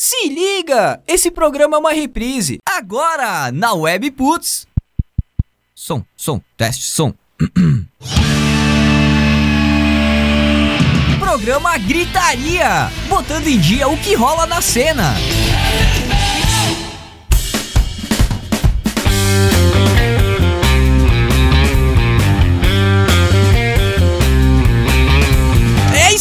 Se liga! Esse programa é uma reprise. Agora, na Web Putz. Som, som, teste, som. programa Gritaria, botando em dia o que rola na cena.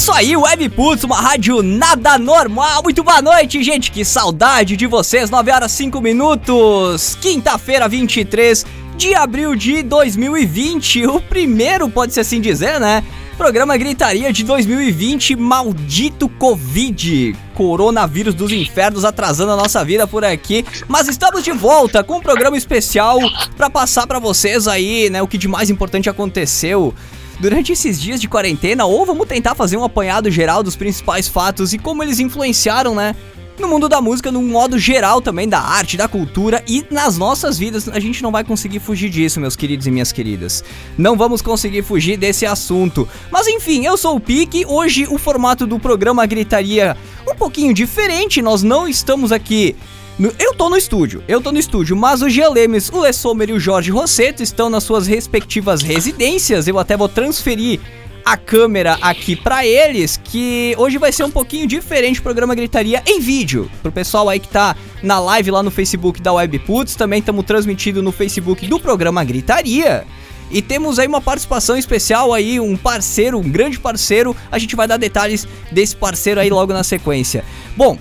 Isso aí, Webputs, uma rádio nada normal. Muito boa noite, gente. Que saudade de vocês. 9 horas 5 minutos. Quinta-feira, 23 de abril de 2020. O primeiro, pode-se assim dizer, né? Programa Gritaria de 2020, maldito Covid, coronavírus dos infernos atrasando a nossa vida por aqui. Mas estamos de volta com um programa especial para passar para vocês aí, né, o que de mais importante aconteceu durante esses dias de quarentena, ou vamos tentar fazer um apanhado geral dos principais fatos e como eles influenciaram, né, no mundo da música, num modo geral também, da arte, da cultura e nas nossas vidas. A gente não vai conseguir fugir disso, meus queridos e minhas queridas. Não vamos conseguir fugir desse assunto. Mas enfim, eu sou o Pique. Hoje o formato do programa gritaria um pouquinho diferente. Nós não estamos aqui. Eu tô no estúdio, eu tô no estúdio, mas o Lemes, o Lessomer e o Jorge Rosseto estão nas suas respectivas residências. Eu até vou transferir a câmera aqui para eles, que hoje vai ser um pouquinho diferente o programa Gritaria em vídeo. Pro pessoal aí que tá na live lá no Facebook da Webputs, também estamos transmitindo no Facebook do programa Gritaria. E temos aí uma participação especial aí, um parceiro, um grande parceiro. A gente vai dar detalhes desse parceiro aí logo na sequência. Bom,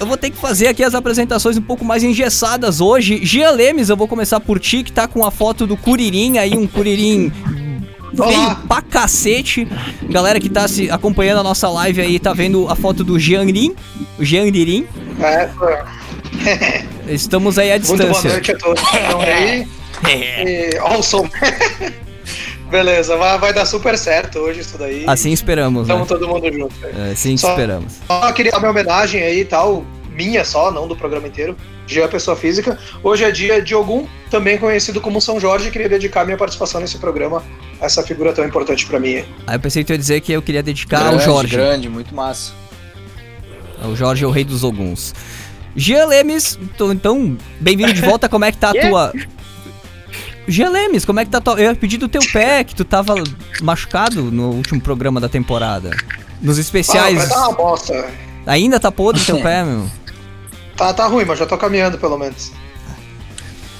eu vou ter que fazer aqui as apresentações um pouco mais engessadas hoje. Gia Lemes, eu vou começar por ti, que tá com a foto do Curirim aí, um Curirim feio pra cacete. Galera que tá se acompanhando a nossa live aí, tá vendo a foto do Jiangrin, o Jiangrin. É, Estamos aí à distância. Muito boa noite a todos que estão aí. É. E, som. Beleza, vai, vai, dar super certo hoje isso daí. Assim esperamos, Estamos né? todo mundo junto. É, assim só, esperamos. Só queria dar minha homenagem aí e tal, minha só, não do programa inteiro. Dia Pessoa Física. Hoje é dia de Ogum, também conhecido como São Jorge. Queria dedicar minha participação nesse programa a essa figura tão importante para mim. Aí eu pensei que tu ia dizer que eu queria dedicar grande, ao Jorge. Grande, muito massa. O Jorge é o rei dos Oguns. Jean Lemes, então, bem-vindo de volta. Como é que tá a tua. Jean Lemes, como é que tá tua. Eu pedi do teu pé, que tu tava machucado no último programa da temporada. Nos especiais. Ah, tá uma bosta. Ainda tá podre o teu pé, meu? Tá, tá ruim, mas já tô caminhando pelo menos.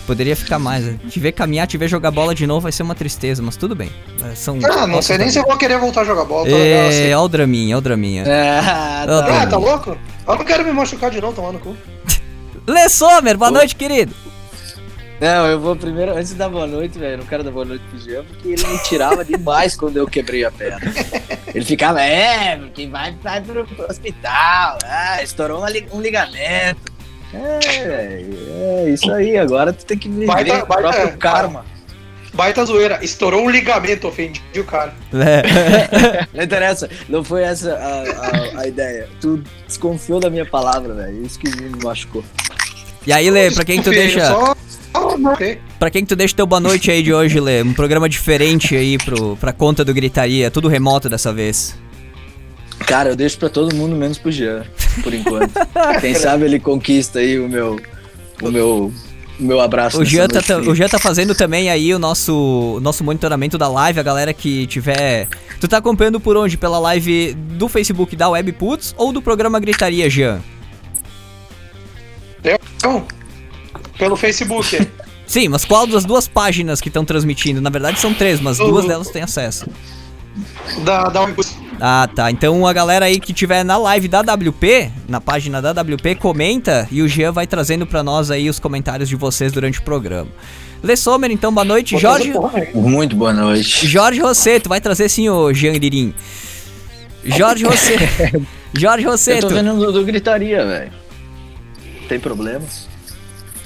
Poderia ficar mais. Né? Te ver caminhar, te ver jogar bola de novo vai ser uma tristeza, mas tudo bem. É, são ah, não sei nem se eu vou querer voltar a jogar bola. Tá é, assim. é o draminha, é o draminha. É, tá, ah, tá louco? Eu não quero me machucar de novo, tomando cu. Lê Sommer, boa noite, querido. Não, eu vou primeiro, antes da boa noite, velho, não quero dar boa noite pro Jean, porque ele me tirava demais quando eu quebrei a perna. Ele ficava, é, porque vai, vai pro, hospital, ah, estourou um ligamento. É, é isso aí, agora tu tem que viver baita, o próprio baita, karma. Baita zoeira, estourou um ligamento, ofendi o cara. É. não interessa, não foi essa a, a, a, ideia. Tu desconfiou da minha palavra, velho. Isso que me machucou. E aí, Lê, pra quem tu deixa. Só Pra quem que tu deixa teu boa noite aí de hoje, Lê? Um programa diferente aí pro, pra conta do Gritaria, tudo remoto dessa vez. Cara, eu deixo pra todo mundo, menos pro Jean, por enquanto. Quem sabe ele conquista aí o meu, o meu, o meu abraço. O Jean, tá, o Jean tá fazendo também aí o nosso, o nosso monitoramento da live, a galera que tiver... Tu tá acompanhando por onde? Pela live do Facebook da Webputs ou do programa Gritaria, Jean? Eu? Pelo Facebook. Sim, mas qual das duas páginas que estão transmitindo? Na verdade são três, mas duas delas têm acesso. Da, da Ah, tá. Então a galera aí que tiver na live da WP, na página da WP, comenta e o Jean vai trazendo para nós aí os comentários de vocês durante o programa. Lê Sommer, então, boa noite. Jorge. Muito boa noite. Jorge Rosseto, vai trazer sim o Jean Lirim. Jorge Rosseto. Jorge Rosseto. Eu tô vendo do, do gritaria, velho. Tem problema?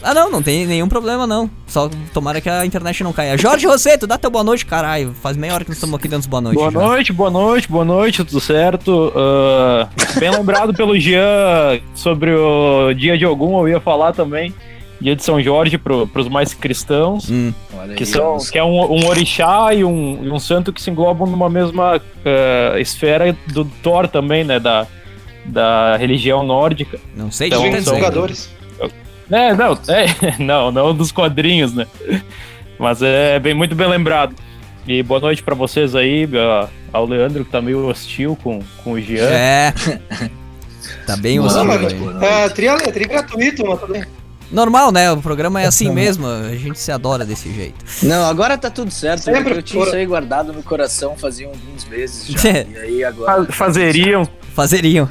Ah, não, não tem nenhum problema, não. Só tomara que a internet não caia. Jorge Rosseto, dá teu boa noite, caralho. Faz meia hora que nós estamos aqui dando boa noite. Boa já. noite, boa noite, boa noite, tudo certo? Uh, bem lembrado pelo Jean sobre o dia de algum, eu ia falar também. Dia de São Jorge para os mais cristãos, hum. que, são, que é um, um orixá e um, e um santo que se englobam numa mesma uh, esfera do Thor também, né? Da, da religião nórdica. Não sei Então, são- dizendo. jogadores. É, não, é, não, não dos quadrinhos, né? Mas é bem, muito bem lembrado. E boa noite pra vocês aí, ao Leandro que tá meio hostil com, com o Jean. É. Tá bem hostil aí. boa noite. É, tri, é tri gratuito, mas tudo bem. Normal, né? O programa é assim mesmo, a gente se adora desse jeito. Não, agora tá tudo certo. Sempre eu tinha isso aí guardado no coração fazia alguns meses já. e aí agora. Fa- Fazeriam. Fazeriam.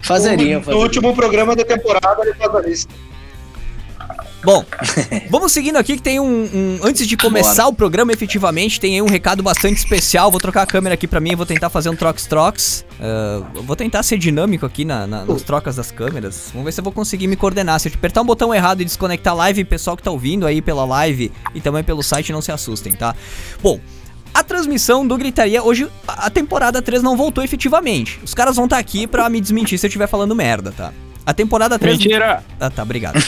Fazeriam, No fazeriam. último programa da temporada ele faz a lista. Bom, vamos seguindo aqui que tem um, um- Antes de começar o programa efetivamente, tem aí um recado bastante especial. Vou trocar a câmera aqui pra mim, vou tentar fazer um trox-trox. Ah, eu vou tentar ser dinâmico aqui na, na- nas trocas das câmeras. Vamos ver se eu vou conseguir me coordenar. Se eu apertar um botão errado e desconectar a live, pessoal que tá ouvindo aí pela live e também pelo site, não se assustem, tá? Bom. A transmissão do Gritaria, hoje a temporada 3 não voltou efetivamente. Os caras vão estar aqui pra me desmentir se eu estiver falando merda, tá? A temporada 3. Mentira! Ah, tá, obrigado.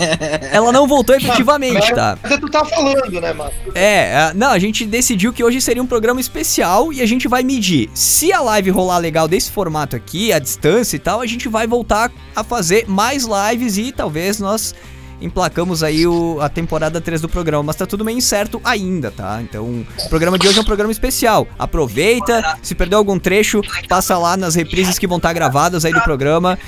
Ela não voltou efetivamente, tá? Mas tu tá falando, né, mano? É, a- não, a gente decidiu que hoje seria um programa especial e a gente vai medir. Se a live rolar legal desse formato aqui, a distância e tal, a gente vai voltar a fazer mais lives e talvez nós emplacamos aí o, a temporada 3 do programa, mas tá tudo meio incerto ainda, tá? Então, o programa de hoje é um programa especial. Aproveita, se perdeu algum trecho, passa lá nas reprises que vão estar gravadas aí do programa.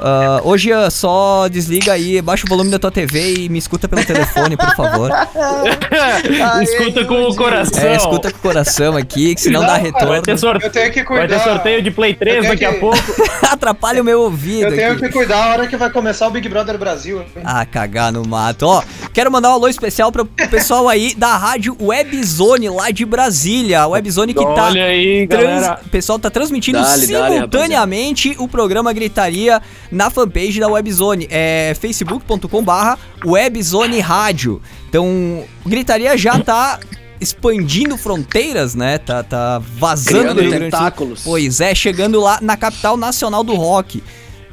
Ah, hoje ah, só desliga aí, baixa o volume da tua TV e me escuta pelo telefone, por favor. escuta com o coração. É, escuta com o coração aqui, que senão Não, dá retorno. Vai ter, sorte... Eu tenho que vai cuidar. ter sorteio de Play 3 Eu tenho daqui a que- pouco. Atrapalha o meu ouvido Eu tenho aqui. que cuidar a hora que vai começar o Big Brother Brasil. Ah, cagar no mato. Ó, quero mandar um alô especial pro pessoal aí da rádio Webzone lá de Brasília. A Webzone que tá. Olha aí, trans- galera. O pessoal tá transmitindo Dale, dale, simultaneamente o programa Gritaria na fanpage da Webzone. É facebook.com barra Webzone Rádio. Então, Gritaria já tá expandindo fronteiras, né? Tá, tá vazando Criando tentáculos. Pois é, chegando lá na capital nacional do rock.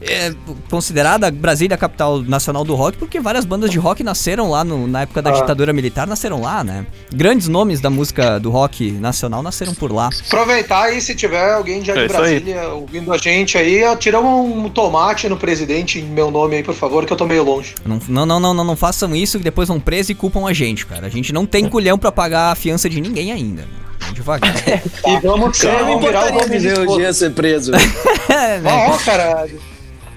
É considerada Brasília a capital nacional do rock porque várias bandas de rock nasceram lá no- na época da Ah. ditadura militar, nasceram lá, né? Grandes nomes da música do rock nacional nasceram por lá. Aproveitar aí, se tiver alguém já É de aí. Brasília ouvindo a gente aí, tira um tomate no presidente em meu nome aí, por favor, que eu tô meio longe. Não, não, não, não, não, não façam isso que depois vão preso e culpam a gente, cara. A gente não tem culhão pra pagar a fiança de ninguém ainda. Vamos devagar. E vamos Eu não me vamos virar o importaria nome de ver dia ser preso. É, né? Ah, ó, caralho.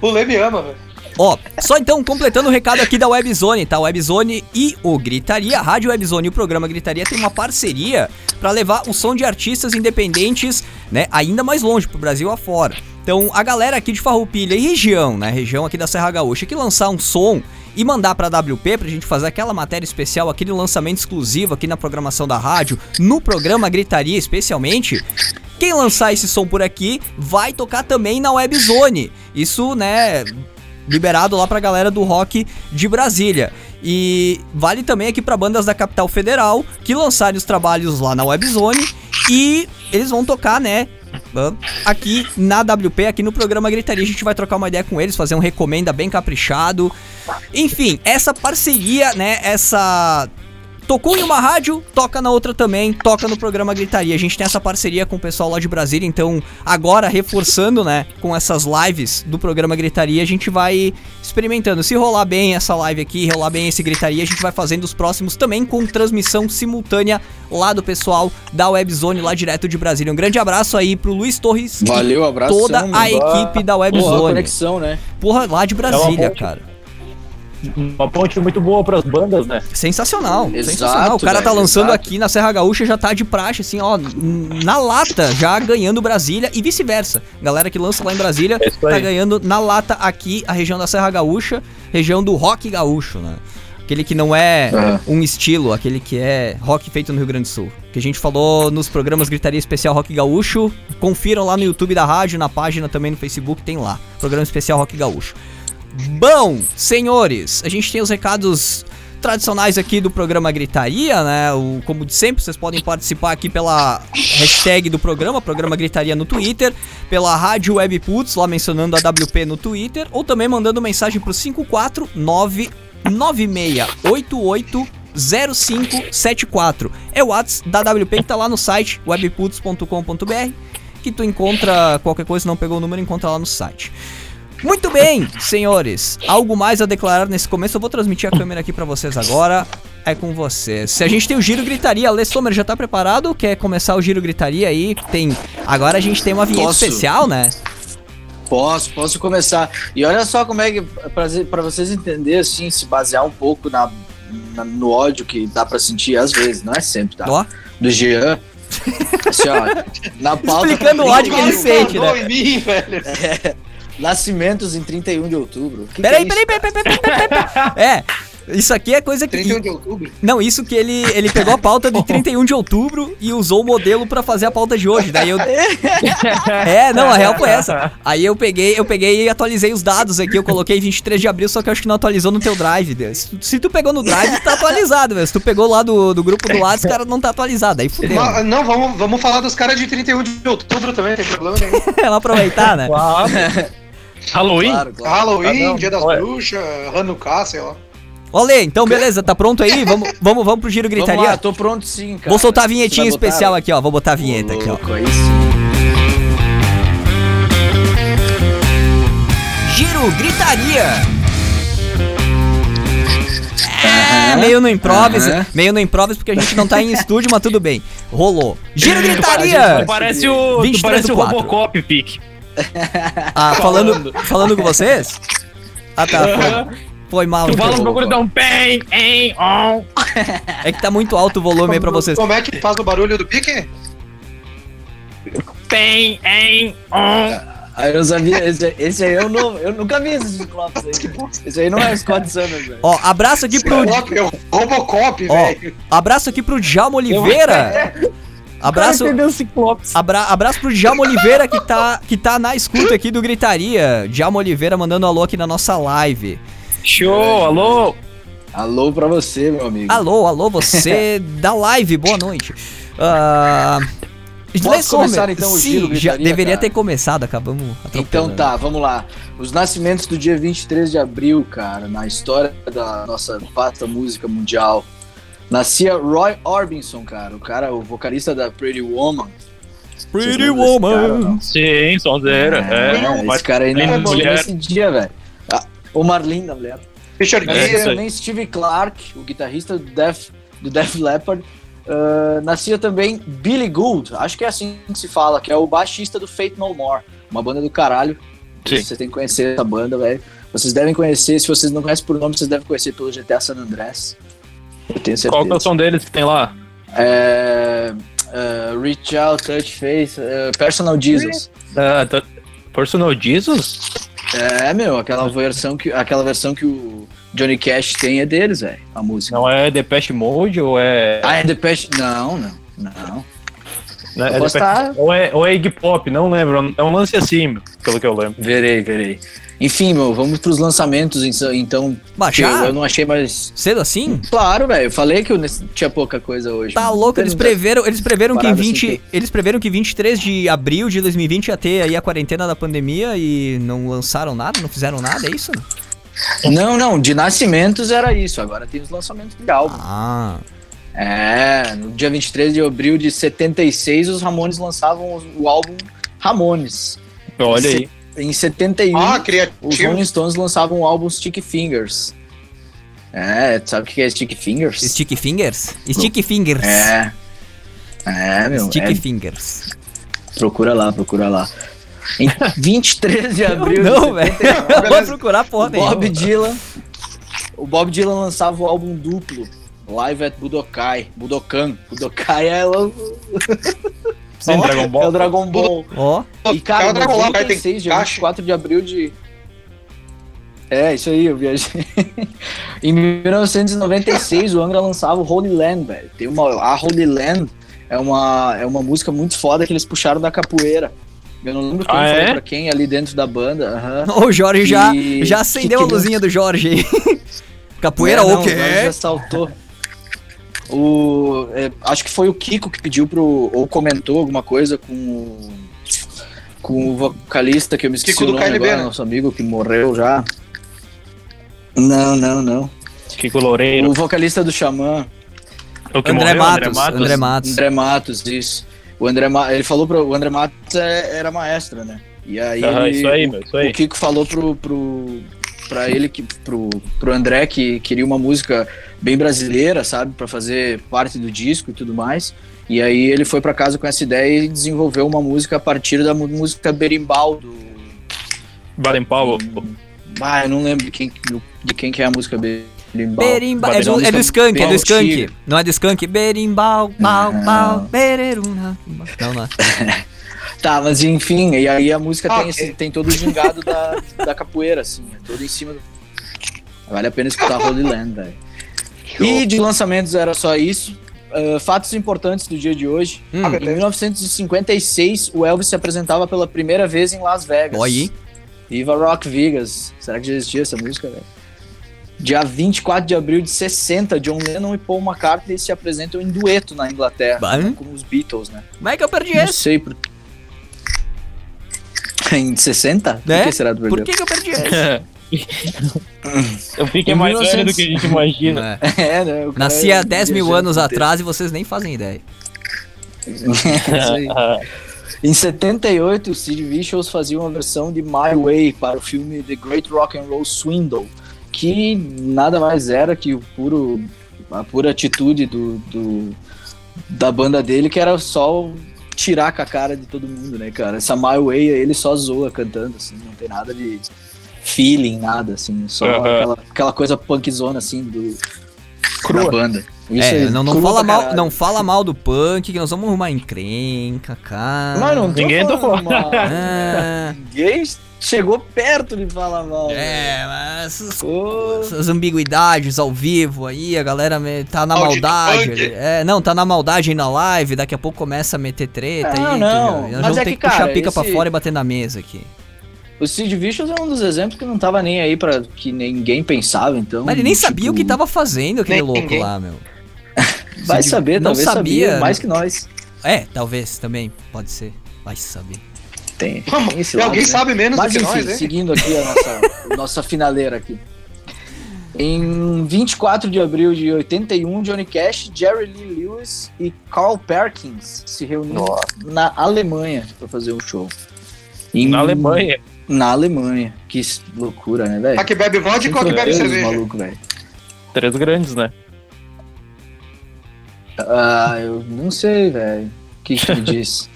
O Lê me ama, velho. Ó, só então completando o recado aqui da Webzone, tá? Webzone e o Gritaria, a Rádio Webzone e o programa Gritaria tem uma parceria pra levar o som de artistas independentes, né, ainda mais longe pro Brasil afora. Então, a galera aqui de Farroupilha e região, né, região aqui da Serra Gaúcha, que lançar um som e mandar pra WP pra gente fazer aquela matéria especial, aquele lançamento exclusivo aqui na programação da rádio, no programa Gritaria especialmente, quem lançar esse som por aqui vai tocar também na Webzone. Isso, né, liberado lá pra galera do rock de Brasília. E vale também aqui pra bandas da capital federal que lançarem os trabalhos lá na Webzone e eles vão tocar, né? Aqui na WP, aqui no programa Gritaria, a gente vai trocar uma ideia com eles, fazer um recomenda bem caprichado. Enfim, essa parceria, né? Essa Tocou em uma rádio, toca na outra também, toca no programa Gritaria. A gente tem essa parceria com o pessoal lá de Brasília, então agora reforçando, né, com essas lives do programa Gritaria, a gente vai experimentando. Se rolar bem essa live aqui, rolar bem esse Gritaria, a gente vai fazendo os próximos também com transmissão simultânea lá do pessoal da Webzone lá direto de Brasília. Um grande abraço aí pro Luiz Torres Valeu, e abração. toda a equipe da Porra, Webzone. conexão, né? Porra, lá de Brasília, ponte. cara. Uma ponte muito boa pras bandas, né? Sensacional, Exato, sensacional. O cara tá velho, lançando exato. aqui na Serra Gaúcha, já tá de praxe, assim, ó, na lata, já ganhando Brasília e vice-versa. Galera que lança lá em Brasília É tá ganhando na lata aqui a região da Serra Gaúcha, região do rock gaúcho, né? Aquele que não é um estilo, aquele que é rock feito no Rio Grande do Sul. Que a gente falou nos programas Gritaria Especial Rock Gaúcho. Confiram lá no YouTube da rádio, na página também no Facebook, tem lá. Programa Especial Rock Gaúcho. Bom, senhores, a gente tem os recados tradicionais aqui do programa Gritaria, né? O, como de sempre, vocês podem participar aqui pela hashtag do programa, programa Gritaria no Twitter, pela Rádio Web Putz, lá mencionando a WP no Twitter, ou também mandando mensagem pro 549 9688 0574. É o WhatsApp da WP que tá lá no site webputs.com.br. que tu encontra qualquer coisa, não pegou o número, encontra lá no site. Muito bem, senhores. Algo mais a declarar nesse começo? Eu vou transmitir a câmera aqui pra vocês agora. É com vocês. Se a gente tem o giro gritaria, Alê Sommer já tá preparado? Quer começar o giro gritaria aí? Tem. Agora a gente tem uma vinheta Posso. especial, né? Posso, posso começar. E olha só como é que, pra, pra vocês entenderem, assim, se basear um pouco na, na- no ódio que dá pra sentir às vezes, não é sempre, tá? Ó, Do Jean. Assim, ó, na pauta. Explicando o ódio que ele sente, né? Mim, velho. Nascimentos em 31 de outubro. Que peraí, que é peraí, peraí, peraí, peraí, peraí, peraí. É, isso aqui é coisa que. 31 de outubro. Não, isso que ele, ele pegou a pauta de 31 de outubro e usou o modelo pra fazer a pauta de hoje. Daí eu. É, não, a real foi essa. Aí eu peguei, eu peguei e atualizei os dados aqui. Eu coloquei 23 de abril, só que eu acho que não atualizou no teu drive. Deus. Se, tu- se tu pegou no drive, tá atualizado, velho. Se tu pegou lá do, do grupo do lado, os caras não tá atualizado. Aí fudeu. Ma- Não, vamos, vamos falar dos caras de 31 de outubro também, tem problema nenhum. Vamos aproveitar, né? Claro. Halloween? Claro, claro. Halloween, Ah. Dia das Olha. Bruxas, Hanukkah, sei lá. Olê, então beleza, tá pronto aí? Vamos, vamos, vamos pro giro Vamos gritaria? lá, tô pronto sim, cara. Vou soltar a vinhetinha botar? especial aqui, ó. Vou botar a vinheta aqui, ó. Louco, aí sim. Giro gritaria. É, meio no improviso, Aham. meio no improviso porque a gente não tá em estúdio, mas tudo bem. Rolou. Giro gritaria. Parece o, tu 23 parece o. Robocop, Pique. Ah, falando, falando com vocês? Ah, tá. Foi, foi mal. Tu então. fala um bagulho dá um bem, em, on. É que tá muito alto o volume aí pra vocês. Como é que faz o barulho do pique? Bem, em, on. Aí eu sabia, esse, esse aí eu, não, eu nunca vi esses ciclopes aí. Esse aí não é Scott Summers, velho. Ó, abraço aqui pro. Robocop, é Robocop, Ó, velho. abraço aqui pro Djalma Oliveira. Abraço. o Ciclopes. Abra abraço pro Djalma Oliveira que tá, que tá na escuta aqui do Gritaria. Djalma Oliveira mandando alô aqui na nossa live. Show, alô. Alô pra você, meu amigo. Alô, alô, você da live, boa noite. Ah. Posso Sommer, começar, então, o Sim, giro já gritaria, deveria cara? ter começado, acabamos Então tá, vamos lá. Os nascimentos do dia 23 de abril, cara, na história da nossa vasta música mundial. Nascia Roy Orbison, cara, o cara, o vocalista da Pretty Woman. Pretty cara, Woman. não? Sim, sonzeira. É, É, mas esse cara aí linda nasceu mulher. nesse dia, velho. Ah, o Marlinda, mulher. Richard É, também Steve Clark, o guitarrista do Def, do Def Leppard. Ah, nascia também Billy Gould, acho que é assim que se fala, que é o baixista do Fate No More, uma banda do caralho. Sim. Você tem que conhecer essa banda, velho. Vocês devem conhecer, se vocês não conhecem por nome, vocês devem conhecer pelo GTA San Andreas. Eu tenho certeza. Qual que é o som deles que tem lá? É, é, Reach Out, Touch Face, é, Personal Jesus. Tá- Personal Jesus? É, meu, aquela versão que, aquela versão que o Johnny Cash tem é deles, velho, a música. Não é Depeche Mode ou é. Ah, é Depeche... Não, não, não. eu é Depeche- tá- ou, é, ou é Iggy Pop, não lembro. É um lance assim, pelo que eu lembro. Verei, verei. Enfim, meu, vamos pros lançamentos, então- então. Que eu, não achei mais... Cedo assim? Claro, velho, eu falei que eu tinha pouca coisa hoje. Tá louco, eles preveram, eles preveram que em Parada assim 20, que- eles preveram que 23 de abril de 2020 ia ter aí a quarentena da pandemia e não lançaram nada, não fizeram nada, é isso? Não, não, de nascimentos era isso, agora tem os lançamentos de álbum. Ah. É, no dia 23 de abril de 76, os Ramones lançavam o álbum Ramones. Olha aí. Em 71, Ah, os. Rolling Stones lançavam o álbum Stick Fingers. É, sabe o que é Stick Fingers? Sticky Fingers? Sticky Fingers. É. É, meu. Sticky é, Fingers. procura lá, procura lá. Em 23 de abril não, velho. 79, Eu vou procurar porra Bob nenhuma. Dylan. O Bob Dylan lançava o álbum duplo. Live at Budokai. Budokan. Budokai é o, Sim, Dragon é o Ball. Dragon Ball. Ó, E cara, Cada Dragon Ball, em cara, tem 96, dia caixa. 24 de abril de. É, isso aí, eu viajei. em 1996, o Angra lançava o Holy Land, velho. Tem uma. A Holy Land é uma, é uma música muito foda que eles puxaram da capoeira. Eu não lembro quem Ah, falou é? pra quem ali dentro da banda. o Jorge já, E- já acendeu que a que- luzinha do Jorge aí. Capoeira É, o não, quê? agora Já saltou. O, é, acho que foi o Kiko que pediu pro. ou comentou alguma coisa com o. com o vocalista que eu me esqueci Kiko o do KLB, agora, né? nosso amigo que morreu já. Não, não, não. Kiko Loureiro. O vocalista do Xamã, O que André morreu, Matos, André Matos. André Matos, isso. o André, ele falou pro o André Matos é, era maestro, né? E aí, Aham, ele- isso aí, o- meu, isso aí. o Kiko falou pro, pro, pra ele, que, pro, pro André, que queria uma música bem brasileira, sabe? Pra fazer parte do disco e tudo mais. E aí ele foi pra casa com essa ideia e desenvolveu uma música a partir da música Berimbau do. Baden Powell. Ah, eu não lembro de quem, de quem que é a música Berimbau. Berimba, é, do, é do Skank, é do Skank. Não é do Skank? Berimbau, pau, Não. pau, bereruna. Não, não. Tá, mas enfim, e aí a música Ah, tem, ok. esse- tem todo o gingado da, da capoeira, assim, é todo em cima do. Vale a pena escutar Holy Land, velho. E de lançamentos era só isso. Ah, fatos importantes do dia de hoje. Hum, Em 1956, o Elvis se apresentava pela primeira vez em Las Vegas. Aí. Viva Rock Vegas. Será que já existia essa música, velho? Dia 24 de abril de 60, John Lennon e Paul McCartney se apresentam em dueto na Inglaterra, né, como os Beatles, né? Como é que eu perdi Não esse? sei por. Em 60? Por Né? que será do Por que, que eu perdi esse? Eu fiquei Em mais 1900. velho do que a gente imagina. É. É, né? Nasci há é 10 mil anos atrás e vocês nem fazem ideia. Em 78, o Sid Vicious fazia uma versão de My Way para o filme The Great Rock and Roll Swindle, que nada mais era que o puro, a pura atitude do, do- da banda dele, que era só tirar com a cara de todo mundo, né, cara? Essa My Way ele só zoa cantando, assim, não tem nada de feeling, nada, assim, só Aham. aquela, aquela coisa punkzona, assim, do, Crua. da banda. Isso É, aí, não, não, fala mal, caralho. não fala mal do punk, que nós vamos arrumar encrenca, cara. Mas não Ninguém mal. Ah, Ninguém chegou perto de falar mal. é, mas essas, Ô, essas ambiguidades ao vivo aí, a galera me- tá na maldade. É, não, tá na maldade aí na live, daqui a pouco começa a meter treta Não, aí. não, nós mas vamos é ter que, que puxar a pica pra esse- fora e bater na mesa aqui. O Sid Vicious é um dos exemplos que não tava nem aí pra que ninguém pensava, então. Mas ele nem tipo, sabia o que tava fazendo, aquele nem louco ninguém. lá, meu. Vai saber, não talvez sabia, sabia mais que nós. É, talvez também, pode ser. Vai saber. Tem, tem esse e lado, alguém né? sabe menos Mas do que enfim, nós, hein? seguindo aqui a nossa, nossa finaleira aqui. Em 24 de abril de 81, Johnny Cash, Jerry Lee Lewis e Carl Perkins se reuniram na Alemanha para fazer um show. Em- Na Alemanha. Na Alemanha. Que loucura, né, velho? A que bebe vodka ou a que bebe cerveja? maluco, velho. Três grandes, né? Ah, eu não sei, velho. O que que tu me disse?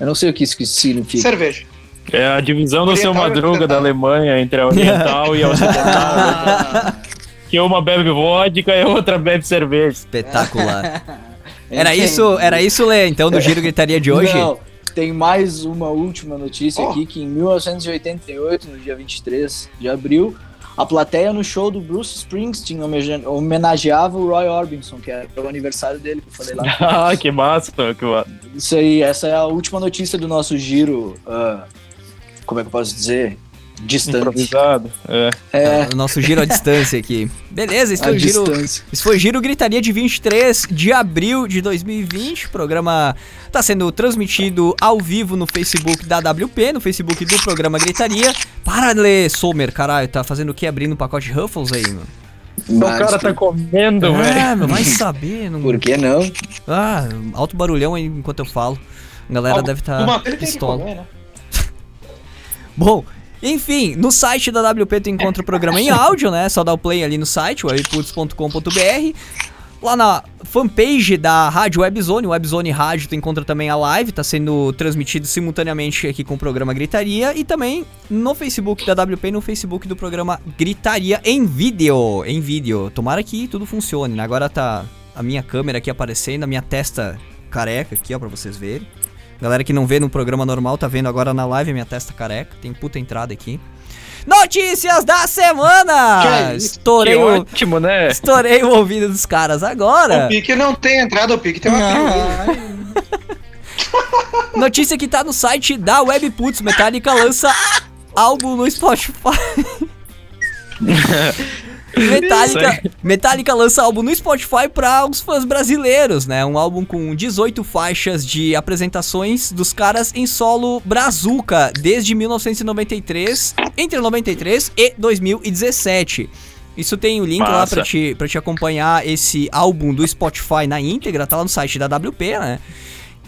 Eu não sei o que isso significa. Cerveja. É a divisão do seu Oriental Madruga da. Alemanha entre a oriental e a ocidental. Que uma bebe vodka e a outra bebe cerveja. Espetacular. Era isso, era isso, Lê, então, do Giro Gritaria de hoje? Não, tem mais uma última notícia Oh. aqui, que em 1988, no dia 23 de abril, a plateia no show do Bruce Springsteen homenageava o Roy Orbison, que era o aniversário dele, que eu falei lá. ah, que massa. Que massa. Isso aí, essa é a última notícia do nosso giro, ah, como é que eu posso dizer? Distante. Improvisado. É. É, O nosso giro à distância aqui. Beleza, esse foi, o giro, distância. esse foi o Giro Gritaria de 23 de abril de 2020. O programa tá sendo transmitido ao vivo no Facebook da WP, no Facebook do programa Gritaria. Para, Lê, Sommer, caralho, tá fazendo o que? Abrindo um pacote Ruffles aí, meu? O cara tá comendo, velho. Ah, meu, vai saber. Não... Por que não? Ah, alto barulhão aí enquanto eu falo. A galera Algo- deve estar que pistola. comer, né? Bom, enfim, no site da WP tu encontra o programa em áudio, né? Só dá o play ali no site, webputs.com.br. Lá na fanpage da Rádio Webzone, Webzone Rádio, tu encontra também a live, tá sendo transmitido simultaneamente aqui com o programa Gritaria e também no Facebook da WP no Facebook do programa Gritaria em vídeo, em vídeo. Tomara que tudo funcione, né? Agora tá a minha câmera aqui aparecendo, a minha testa careca aqui, ó, pra vocês verem. Galera que não vê no programa normal, tá vendo agora na live minha testa careca. Tem puta entrada aqui. Notícias da semana! Que é isso? Estourei, Que o, ótimo, né? estourei o ouvido dos caras O agora. pique não tem entrada, o pique tem uma pirulina. Notícia que tá no site da Webputs. Metallica lança álbum no Spotify. Metallica, Metallica lança álbum no Spotify para os fãs brasileiros, né? Um álbum com 18 faixas de apresentações dos caras em solo brazuca desde 1993, entre 93 e 2017. Isso tem o link lá Massa. pra te, pra te acompanhar esse álbum do Spotify na íntegra, tá lá no site da WP, né?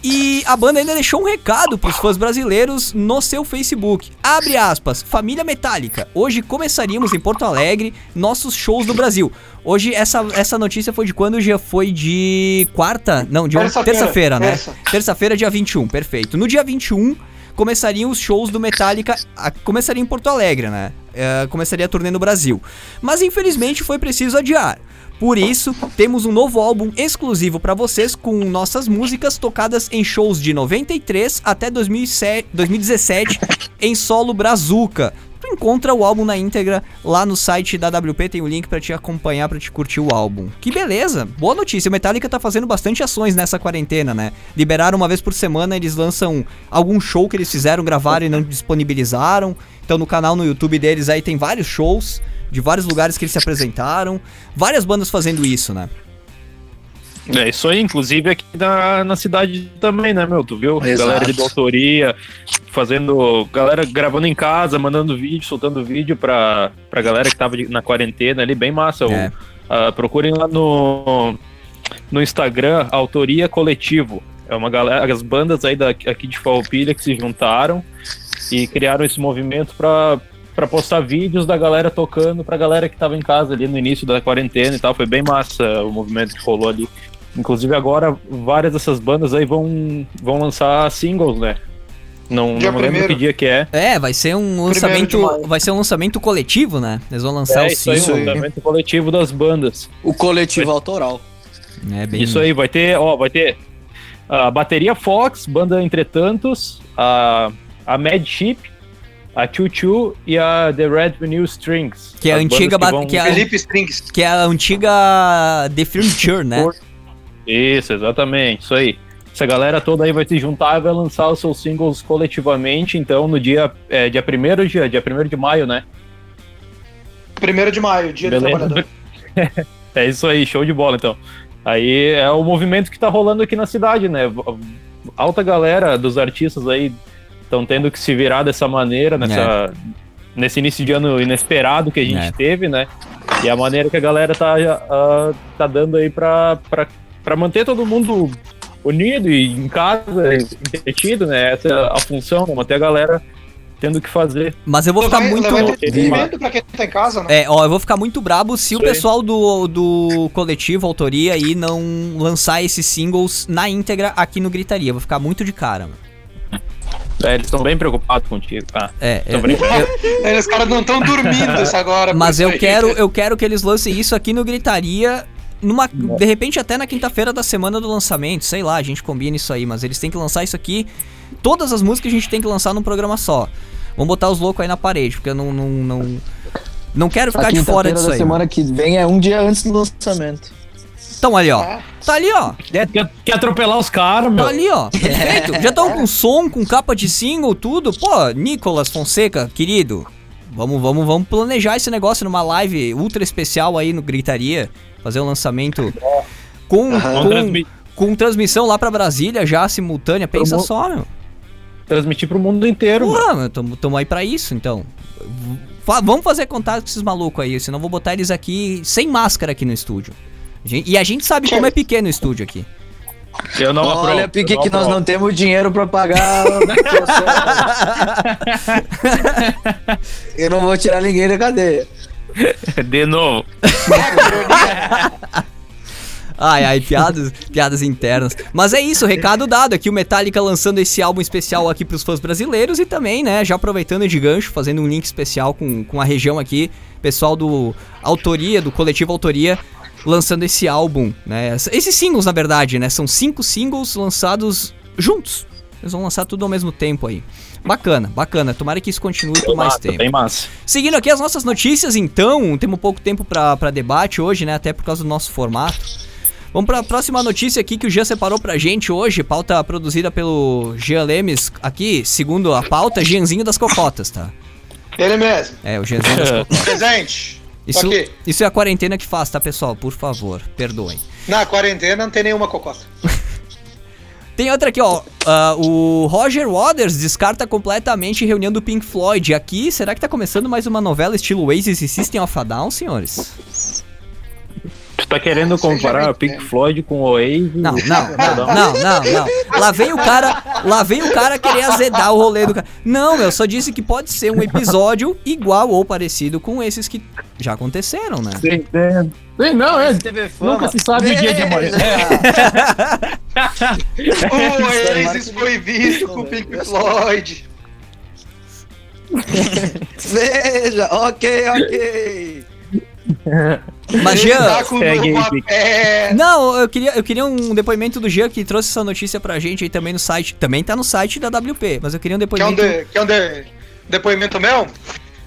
E a banda ainda deixou um recado pros fãs brasileiros no seu Facebook. Abre aspas, família Metallica. Hoje começaríamos em Porto Alegre nossos shows do Brasil. Hoje essa, essa notícia foi de quando já foi de quarta? Não, de Terça-feira, terça-feira, né? terça. Terça-feira, dia 21, perfeito. No dia 21 começariam os shows do Metallica, a- começaria em Porto Alegre, né? É, começaria a turnê no Brasil. Mas infelizmente foi preciso adiar. Por isso, temos um novo álbum exclusivo pra vocês com nossas músicas tocadas em shows de 93 até 2007 2017 em solo Brazuca. Tu encontra o álbum na íntegra lá no site da WP, tem o link pra te acompanhar, pra te curtir o álbum. Que beleza! Boa notícia, o Metallica tá fazendo bastante ações nessa quarentena, né? Liberaram uma vez por semana, eles lançam algum show que eles fizeram, gravaram e não disponibilizaram. Então no canal no YouTube deles aí tem vários shows de vários lugares que eles se apresentaram. Várias bandas fazendo isso, né? É isso aí, inclusive aqui na, na cidade também, né, meu? Tu viu? Exato. Galera de autoria, fazendo. Galera gravando em casa, mandando vídeo, soltando vídeo pra, pra galera que tava de- na quarentena ali, bem massa. O- É. ah, procurem lá no, no Instagram, Autoria Coletivo. É uma galera, as bandas aí da, aqui de Farroupilha que se juntaram e criaram esse movimento pra, pra postar vídeos da galera tocando pra galera que tava em casa ali no início da quarentena e tal. Foi bem massa o movimento que rolou ali. Inclusive agora várias dessas bandas aí vão, vão lançar singles, né? Não, Dia não lembro primeiro. que dia que é. É, vai ser um lançamento, vai ser um lançamento coletivo, né? Eles vão lançar É o isso aí, single. um lançamento coletivo das bandas. O coletivo autoral. É bem Isso aí, vai ter, ó, vai ter a bateria Fox, banda Entretantos, a, a Mad Chip, a Choo Choo e a The Red Vinyl Strings. Que é a antiga ba- vão- que é a- Felipe Strings. que é a antiga The Furniture, né? Isso, exatamente, isso aí. Essa galera toda aí vai se juntar e vai lançar os seus singles coletivamente, então no dia, é, dia 1 dia, dia 1 de maio, né? 1 de maio, dia do Beleza? trabalhador. é isso aí, show de bola, então. Aí é o movimento que tá rolando aqui na cidade, né? Alta galera dos artistas aí estão tendo que se virar dessa maneira, nessa, nesse início de ano inesperado que a gente É. teve, né? E a maneira que a galera tá, ah, tá dando aí pra manter todo mundo unido e em casa, entretido, né? Essa é a função, né? Manter a galera tendo que fazer. Mas eu vou ficar muito. pra quem tá em casa, né? É, ó, eu vou ficar muito brabo se o Isso aí. pessoal do, do coletivo, autoria aí, não lançar esses singles na íntegra aqui no Gritaria. Eu vou ficar muito de cara, mano. É, eles estão bem preocupados contigo. Ah, É, tô é, brincando. É, Os caras não estão dormindo isso agora. mas eu quero, eu quero que eles lancem isso aqui no Gritaria. Numa, de repente até na quinta-feira da semana do lançamento, sei lá, a gente combina isso aí, mas eles têm que lançar isso aqui. Todas as músicas a gente tem que lançar num programa só. Vamos botar os loucos aí na parede, porque eu não não, não, não quero ficar a de fora quinta-feira disso da aí. semana mano. que vem é um dia antes do lançamento. Então ali, ó. Ah. Tá ali, ó. Quer, quer atropelar os caras, meu? Tá ali, ó. Perfeito. Já estão com som, com capa de single, tudo. Pô, Nicolas Fonseca, querido. Vamos, vamos, vamos planejar esse negócio numa live ultra especial aí no Gritaria. Fazer um lançamento com, com, com transmissão lá pra Brasília já simultânea. Pensa Promo- só, meu. transmitir pro mundo inteiro, mano. Porra, meu, tamo, tamo aí pra isso, então. Fa- vamos fazer contato com esses malucos aí, senão vou botar eles aqui sem máscara aqui no estúdio. E a gente sabe como é pequeno o estúdio aqui. Eu não Olha, aprovo, Pique, eu que nós não temos dinheiro pra pagar. Eu não vou tirar ninguém da cadeia. De novo. Ai, ai, piadas, piadas internas. Mas é isso, recado dado aqui, o Metallica lançando esse álbum especial aqui pros fãs brasileiros e também, né, já aproveitando de gancho, fazendo um link especial com, com a região aqui, pessoal do Autoria, do coletivo Autoria, lançando esse álbum, né, esses singles, na verdade, né, são cinco singles lançados juntos. Eles vão lançar tudo ao mesmo tempo aí. Bacana, bacana. Tomara que isso continue por mais Massa, tempo. Bem massa. Seguindo aqui as nossas notícias, então, temos pouco tempo pra pra debate hoje, né? Até por causa do nosso formato. Vamos pra próxima notícia aqui que o Jean separou pra gente hoje, pauta produzida pelo Jean Lemes, aqui, segundo a pauta, Jeanzinho das Cocotas, tá? Ele mesmo. É, o Jeanzinho das Cocotas. Presente. Isso, Ok. isso é a quarentena que faz, tá, pessoal? Por favor, perdoem. Na quarentena não tem nenhuma cocota. Tem outra aqui, ó. ah, o Roger Waters descarta completamente reunião do Pink Floyd. Aqui, será que tá começando mais uma novela estilo Oasis e System of a Down, senhores? Tá querendo comparar o Pink Floyd com o Oasis? Não, não, não, não, não, não. Lá vem o cara, lá vem o cara querer azedar o rolê do cara. Não, eu só disse que pode ser um episódio igual ou parecido com esses que já aconteceram, né? Sim, Sim, não, é. Nunca se sabe o dia de amanhã. o Oasis foi visto com o Pink Floyd. Veja, ok, ok. Mas Jean. Tá é... Não, eu queria, eu queria um depoimento do Jean que trouxe essa notícia pra gente aí também no site. Também tá no site da WP, mas eu queria um depoimento. Quer um, de, quer um de, depoimento meu?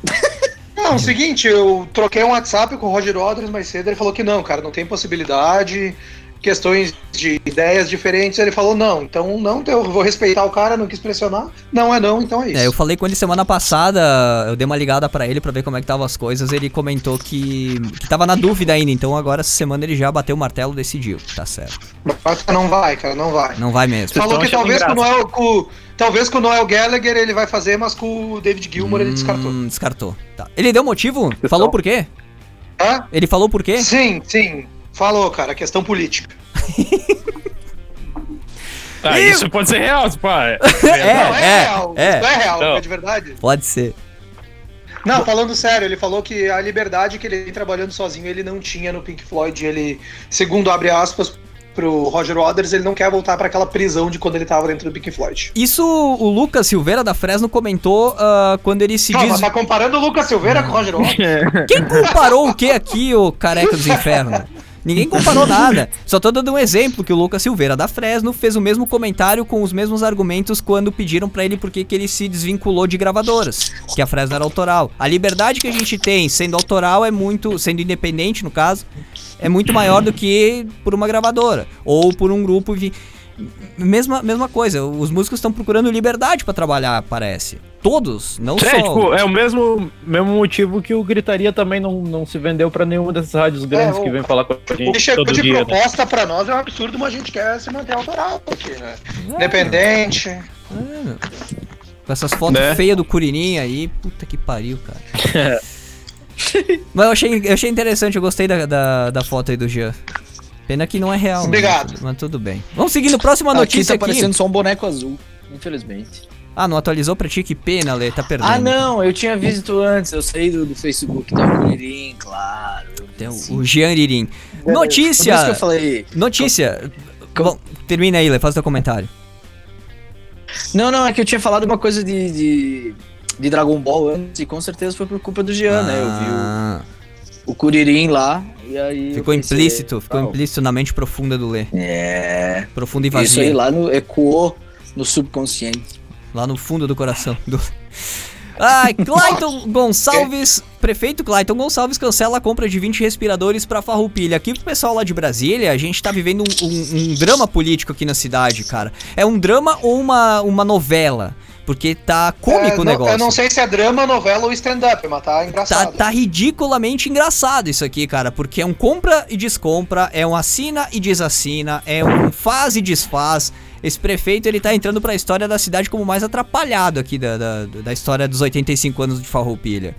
Não, é o seguinte, eu troquei um WhatsApp com o Roger Waters mais cedo, ele falou que não, cara, não tem possibilidade questões de ideias diferentes, ele falou não, então não, eu vou respeitar o cara, não quis pressionar, não é não, então é isso. É, eu falei com ele semana passada, eu dei uma ligada para ele para ver como é que tava as coisas, ele comentou que, que tava na dúvida ainda, então agora essa semana ele já bateu o martelo e decidiu, tá certo. Não vai, cara, não vai. Não vai mesmo. Falou que talvez com, Noel, com, talvez com o Noel Gallagher ele vai fazer, mas com o David Gilmour hum, ele descartou. Descartou, tá. Ele deu motivo? Falou por quê? Hã? Ele falou por quê? Sim, sim. Falou, cara, questão política. Tá, e... isso pode ser real, pai. É, é, não, é, é real. É. Isso é real, não. é de verdade. Pode ser. Não, falando sério, ele falou que a liberdade que ele tem trabalhando sozinho ele não tinha no Pink Floyd. Ele, segundo abre aspas pro Roger Waters, ele não quer voltar para aquela prisão de quando ele tava dentro do Pink Floyd. Isso o Lucas Silveira da Fresno comentou uh, quando ele se Calma, diz. Tá comparando o Lucas Silveira com o Roger Waters? Quem comparou o que aqui, o careca dos infernos? Ninguém comparou nada. Só tô dando um exemplo que o Lucas Silveira da Fresno fez o mesmo comentário com os mesmos argumentos quando pediram para ele porque que ele se desvinculou de gravadoras, que a Fresno era autoral. A liberdade que a gente tem sendo autoral é muito, sendo independente no caso, é muito maior do que por uma gravadora ou por um grupo mesma, mesma coisa, os músicos estão procurando liberdade para trabalhar, parece. Todos, não é, só. Tipo, é o mesmo, mesmo motivo que o Gritaria também não, não se vendeu para nenhuma dessas rádios é, grandes é, que vem falar com a gente. O que chegou de dia, né? proposta né? para nós é um absurdo, mas a gente quer se manter autoral aqui, né? É. Independente. É. Com essas fotos né? feias do Curirim aí, puta que pariu, cara. mas eu achei, eu achei interessante, eu gostei da, da, da foto aí do Jean. Pena que não é real. Né? Obrigado. Mas, mas tudo bem. Vamos seguindo, próxima notícia aqui. Tá aparecendo só um boneco azul, infelizmente. Ah, não atualizou pra ti? Que pena, Lê, tá perdendo. Ah, não, eu tinha visto antes, eu saí do, do Facebook da Uririm, claro. Tem o Jean Iririm. É, notícia! Isso que eu falei. Notícia! Bom, termina aí, Lê, faz o teu comentário. Não, não, é que eu tinha falado uma coisa de, de, de Dragon Ball antes, e com certeza foi por culpa do Jean, ah. né? Eu vi o, ah. O Kuririn lá, e aí. Ficou pensei, implícito, ficou implícito na mente profunda do Lê. É. Profunda e vazia. Isso aí lá no, ecoou no subconsciente. Lá no fundo do coração. Do... Ai, Clayton Gonçalves, prefeito Clayton Gonçalves cancela a compra de 20 respiradores para Farroupilha. Aqui pro pessoal lá de Brasília, a gente tá vivendo um, um, um, drama político aqui na cidade, cara. É um drama ou uma, uma novela? Porque tá cômico é, o negócio. Eu não sei se é drama, novela ou stand-up, mas tá engraçado. Tá, tá, ridiculamente engraçado isso aqui, cara. Porque é um compra e descompra, é um assina e desassina, é um faz e desfaz. Esse prefeito, ele tá entrando pra história da cidade como mais atrapalhado aqui da, da, da história dos 85 anos de Farroupilha.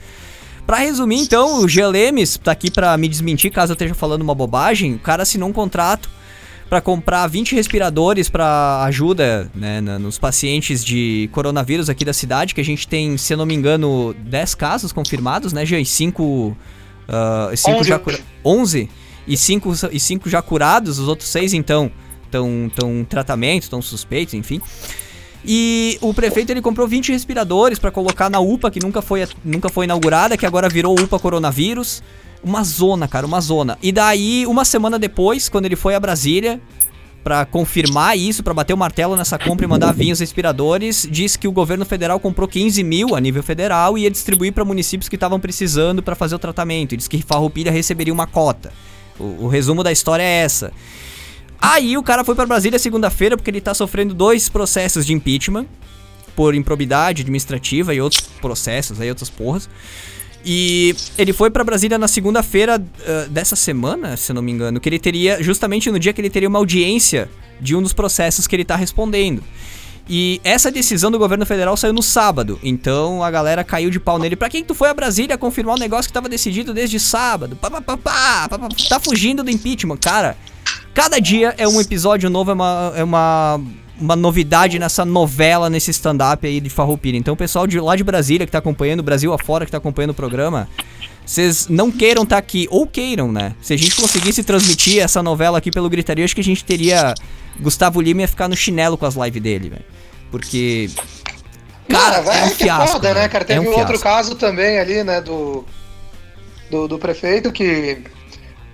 Pra resumir, então, o Gelemes tá aqui pra me desmentir caso eu esteja falando uma bobagem. O cara assinou um contrato para comprar 20 respiradores para ajuda né, nos pacientes de coronavírus aqui da cidade, que a gente tem, se eu não me engano, 10 casos confirmados, né, Jean? E 5 uh, cinco já cura... 11 e 5 e cinco já curados, os outros 6 então estão tão tratamento, estão suspeitos, enfim. E o prefeito ele comprou 20 respiradores para colocar na UPA que nunca foi, nunca foi inaugurada, que agora virou UPA coronavírus. Uma zona, cara, uma zona. E daí, uma semana depois, quando ele foi a Brasília, para confirmar isso, para bater o martelo nessa compra e mandar vir os respiradores, disse que o governo federal comprou 15 mil a nível federal e ia distribuir para municípios que estavam precisando para fazer o tratamento. E disse que Farroupilha receberia uma cota. O, o, resumo da história é essa. Aí o cara foi para Brasília segunda-feira porque ele tá sofrendo dois processos de impeachment por improbidade administrativa e outros processos aí, outras porras. E ele foi para Brasília na segunda-feira uh, dessa semana, se não me engano, que ele teria, justamente no dia que ele teria uma audiência de um dos processos que ele tá respondendo. E essa decisão do governo federal saiu no sábado. Então a galera caiu de pau nele. Pra quem que tu foi a Brasília confirmar um negócio que tava decidido desde sábado? Pá, pá, pá, pá, pá, pá, tá fugindo do impeachment, cara. Cada dia é um episódio novo, é uma, é uma, uma novidade nessa novela, nesse stand-up aí de Farroupilha. Então o pessoal de lá de Brasília que tá acompanhando, Brasil afora que tá acompanhando o programa, vocês não queiram estar tá aqui, ou queiram, né? Se a gente conseguisse transmitir essa novela aqui pelo Gritaria, acho que a gente teria. Gustavo Lima ia ficar no chinelo com as lives dele, velho. Porque. Cara, é um fiasco. Foda, né, cara? Teve é um outro caso também ali, né, do, do, do prefeito que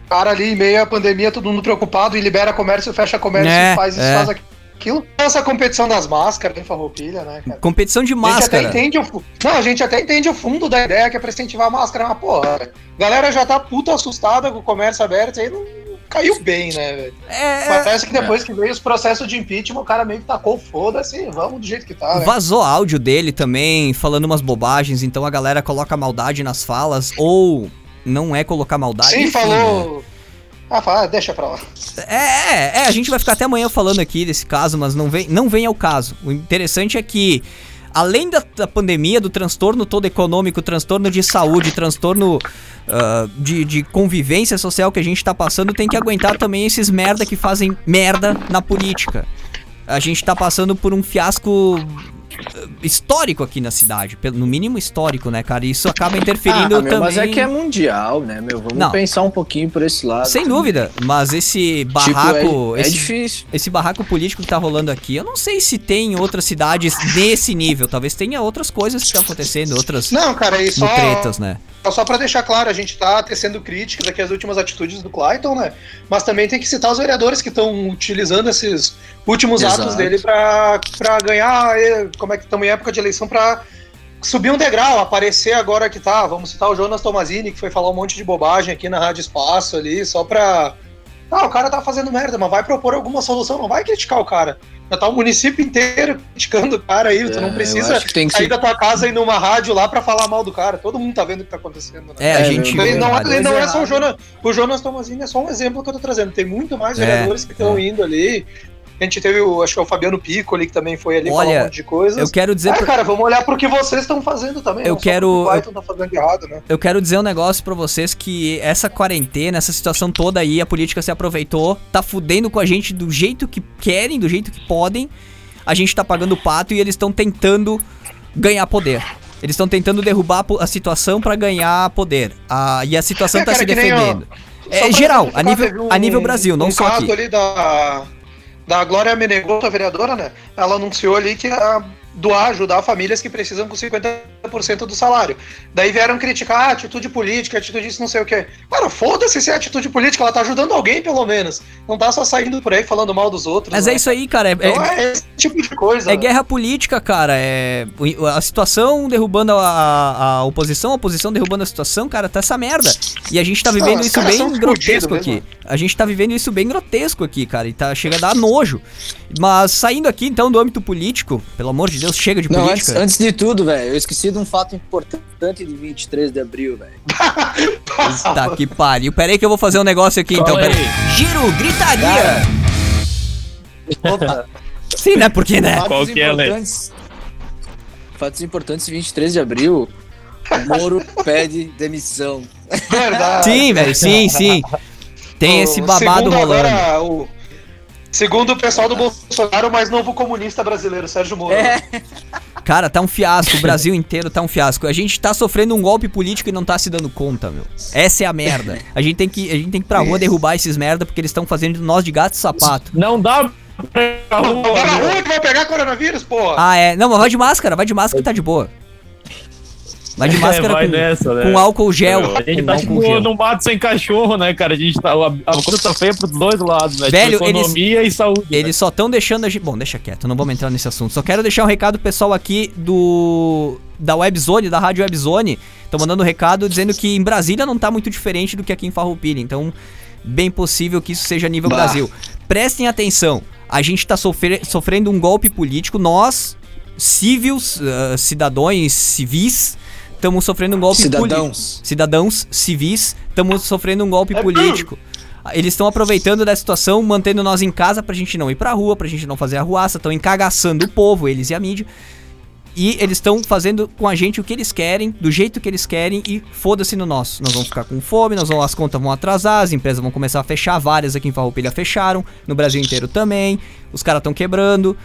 cara ali, em meio à pandemia, todo mundo preocupado e libera comércio, fecha comércio, é, faz isso, é. faz aquilo. Essa competição das máscaras, em farroupilha, né, cara? Competição de máscara. A gente até entende o, não, a gente até entende o fundo da ideia que é pra incentivar a máscara, mas porra, a galera já tá puta assustada com o comércio aberto, aí não caiu bem, né, velho? É, Parece que depois é. que veio os processos de impeachment, o cara meio que tacou foda-se, vamos do jeito que tá. Né? Vazou áudio dele também, falando umas bobagens, então a galera coloca maldade nas falas, ou não é colocar maldade. Sim, enfim, falou. Né? Ah, fala, deixa pra lá. É, é, é, a gente vai ficar até amanhã falando aqui desse caso, mas não vem, não vem ao caso. O interessante é que, além da, da pandemia, do transtorno todo econômico, transtorno de saúde, transtorno uh, de, de convivência social que a gente tá passando, tem que aguentar também esses merda que fazem merda na política. A gente tá passando por um fiasco histórico aqui na cidade, no mínimo histórico, né, cara? Isso acaba interferindo ah, meu, também. Mas é que é mundial, né, meu? Vamos Não. pensar um pouquinho por esse lado. Sem dúvida, mas esse barraco, tipo, é, esse, é difícil. Esse barraco político que tá rolando aqui, eu não sei se tem outras cidades desse nível. Talvez tenha outras coisas que estão acontecendo, outras. Não, cara, isso só tretas, né? Só para deixar claro, a gente tá tecendo críticas aqui às últimas atitudes do Clayton, né? Mas também tem que citar os vereadores que estão utilizando esses últimos Exato. atos dele para ganhar, eh, como é que estamos em época de eleição, para subir um degrau, aparecer agora que tá. Vamos citar o Jonas Tomazini, que foi falar um monte de bobagem aqui na Rádio Espaço ali, só pra. Ah, o cara tá fazendo merda, mas vai propor alguma solução, não vai criticar o cara. Já tá o município inteiro criticando o cara aí, é, tu não é, precisa sair que... da tua casa e ir numa rádio lá pra falar mal do cara. Todo mundo tá vendo o que tá acontecendo. Né? É, a gente. Ele não, ele não é só o Jonas. O Jonas Tomazini é só um exemplo que eu tô trazendo. Tem muito mais é, vereadores que estão é. indo ali. A gente teve o, acho que é o Fabiano Piccoli, que também foi ali Olha, um monte de coisas. Eu quero dizer. É, pra... cara, vamos olhar pro que vocês estão fazendo também. Eu quero. Tá fazendo errado, né? Eu quero dizer um negócio pra vocês que essa quarentena, essa situação toda aí, a política se aproveitou, tá fudendo com a gente do jeito que querem, do jeito que podem. A gente tá pagando o pato e eles estão tentando ganhar poder. Eles estão tentando derrubar a situação para ganhar poder. Ah, e a situação é, tá cara, se defendendo. É geral, a nível, um, a nível Brasil, não um só aqui. ali da, da Glória Menegotto, a vereadora, né? Ela anunciou ali que a doar, ajudar famílias que precisam com 50% do salário. Daí vieram criticar ah, atitude política, atitude isso, não sei o quê. Cara, foda-se se é atitude política, ela tá ajudando alguém, pelo menos. Não tá só saindo por aí falando mal dos outros. Mas né? é isso aí, cara. É, então é, é esse tipo de coisa. É né? guerra política, cara. É a situação derrubando a, a, oposição, a oposição derrubando a situação, cara, tá essa merda. E a gente tá vivendo isso bem grotesco aqui. Mesmo. A gente tá vivendo isso bem grotesco aqui, cara. E tá, chega a dar nojo. Mas saindo aqui, então, do âmbito político, pelo amor de Deus, chega de Não, política. Antes, antes de tudo, velho, eu esqueci de um fato importante de 23 de abril, velho. tá que pariu. Pera aí que eu vou fazer um negócio aqui, então. Pera aí. Giro, gritaria! Opa. Sim, né? Porque, né? Fatos Qual que é, importantes, Fatos importantes, 23 de abril, Moro pede demissão. Verdade. Sim, velho, sim, sim. Tem esse babado rolando. Agora, o Segundo o pessoal do Bolsonaro, o mais novo comunista brasileiro, Sérgio Moro. É. Cara, tá um fiasco. O Brasil inteiro tá um fiasco. A gente tá sofrendo um golpe político e não tá se dando conta, meu. Essa é a merda. A gente tem que, a gente tem que ir pra rua derrubar esses merda porque eles estão fazendo nós de gato e sapato. Não dá pra rua. Vai na rua que vai pegar coronavírus, porra. Ah, é. Não, mas vai de máscara, vai de máscara que tá de boa. Vai de máscara é, com, nessa, né? com álcool gel. A gente tá tipo gel. num mato sem cachorro, né, cara? A gente tá. A, a coisa tá feia pros dois lados, né? Velho, tipo, economia eles, e saúde. Né? Eles né? só estão deixando a gente. Bom, deixa quieto, não vamos entrar nesse assunto. Só quero deixar um recado pessoal aqui do. Da Webzone, da Rádio Webzone. Estão mandando um recado dizendo que em Brasília não tá muito diferente do que aqui em Farroupilha. Então, bem possível que isso seja nível bah. Brasil. Prestem atenção. A gente tá sofre sofrendo um golpe político. Nós, cíveis, uh, cidadãos civis, estamos sofrendo um golpe político. Cidadãos. Cidadãos civis, estamos sofrendo um golpe é político. Eles estão aproveitando da situação, mantendo nós em casa pra gente não ir pra rua, pra gente não fazer arruaça, estão encagaçando o povo, eles e a mídia. E eles estão fazendo com a gente o que eles querem, do jeito que eles querem e foda-se no nosso. Nós vamos ficar com fome, nós vamos, as contas vão atrasar, as empresas vão começar a fechar, várias aqui em Farroupilha fecharam, no Brasil inteiro também, os caras estão quebrando.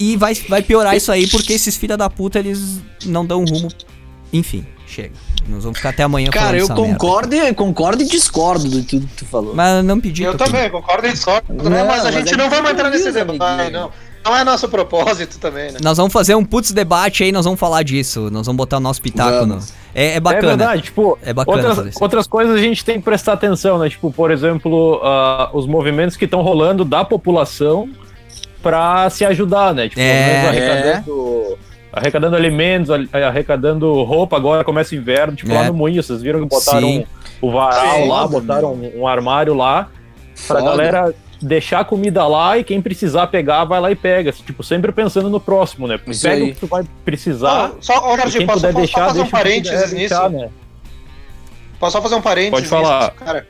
E vai, vai piorar isso aí porque esses filha da puta eles não dão rumo. Enfim, chega. Nós vamos ficar até amanhã Cara, eu essa merda. concordo, e- concordo e discordo de tudo que tu falou. Mas não pedi. Eu também, concordo e discordo, né? Não, mas a mas gente é não vai entrar nesse debate, não. Não é nosso propósito também, né? Nós vamos fazer um putz debate aí, nós vamos falar disso. Nós vamos botar o nosso pitaco. No... É, é É bacana. verdade, tipo, É bacana outras, outras coisas a gente tem que prestar atenção, né? Tipo, por exemplo, ah, os movimentos que estão rolando da população pra se ajudar, né? Tipo, É. vezes arrecadando, arrecadando alimentos, al- arrecadando roupa, agora começa o inverno, tipo, É. lá no Moinho, vocês viram que botaram Sim. o varal Sim. lá, botaram um, um armário lá, pra Foda. galera deixar a comida lá e quem precisar pegar, vai lá e pega. Tipo, sempre pensando no próximo, né? Isso Pega aí. o que tu vai precisar. Não, só, ó, Jorge, quem posso, puder posso deixar, fazer um parênteses nisso? deixar, né? Posso só fazer um parênteses Pode falar. nisso, cara?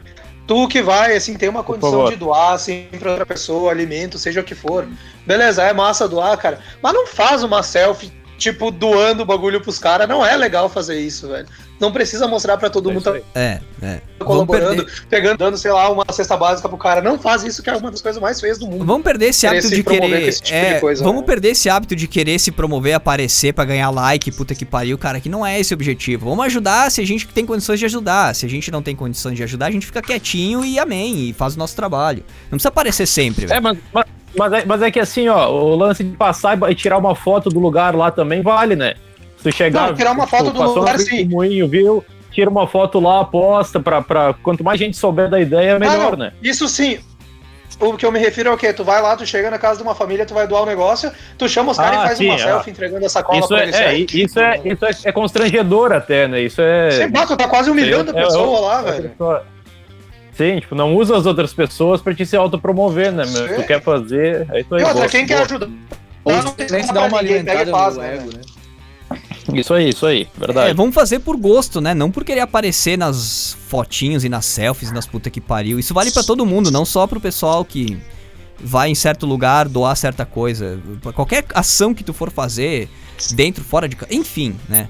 Tu que vai, assim, tem uma condição de doar, assim, pra outra pessoa, alimento, seja o que for. Beleza, é massa doar, cara. Mas não faz uma selfie, tipo, doando o bagulho pros caras. Não é legal fazer isso, velho. Não precisa mostrar pra todo É mundo tá. É, é. Vamos colaborando, perder, pegando, dando, sei lá, uma cesta básica pro cara. Não faz isso, que é uma das coisas mais feias do mundo. vamos perder esse hábito de querer. com esse tipo de é, coisa, vamos né? perder esse hábito de querer se promover, aparecer pra ganhar like, puta que pariu, cara, que não é esse o objetivo. Vamos ajudar se a gente tem condições de ajudar. Se a gente não tem condições de ajudar, a gente fica quietinho e amém, e faz o nosso trabalho. Não precisa aparecer sempre, É, velho. mas, mas, mas é, mas é que assim, ó, o lance de passar e tirar uma foto do lugar lá também vale, né? Se tu chegar. Não, tirar uma tipo, foto do passou lugar, sim. do Moinho, viu? Tira uma foto lá, posta pra, pra. Quanto mais gente souber da ideia, melhor, Ah, né? Isso sim. O que eu me refiro é o quê? Tu vai lá, tu chega na casa de uma família, tu vai doar um negócio, tu chama os caras Ah, e faz sim, uma é. selfie entregando a sacola Isso pra é, eles. é, certo? isso, é, isso é, é constrangedor até, né? Isso é. Você bota, tá quase humilhando a É, pessoa eu- lá, a velho. pessoa- Sim, tipo, não usa as outras pessoas pra te se autopromover, né? meu? Sim. Tu quer fazer, aí tu E outra, quem quer ajudar? Ou não simplesmente precisa dá uma alimentada faz, no né? ego, né? Isso aí, isso aí, verdade. É, vamos fazer por gosto, né? Não por querer aparecer nas fotinhos e nas selfies, nas puta que pariu. Isso vale pra todo mundo, não só pro pessoal que vai em certo lugar doar certa coisa. Qualquer ação que tu for fazer, dentro, fora de casa, enfim, né?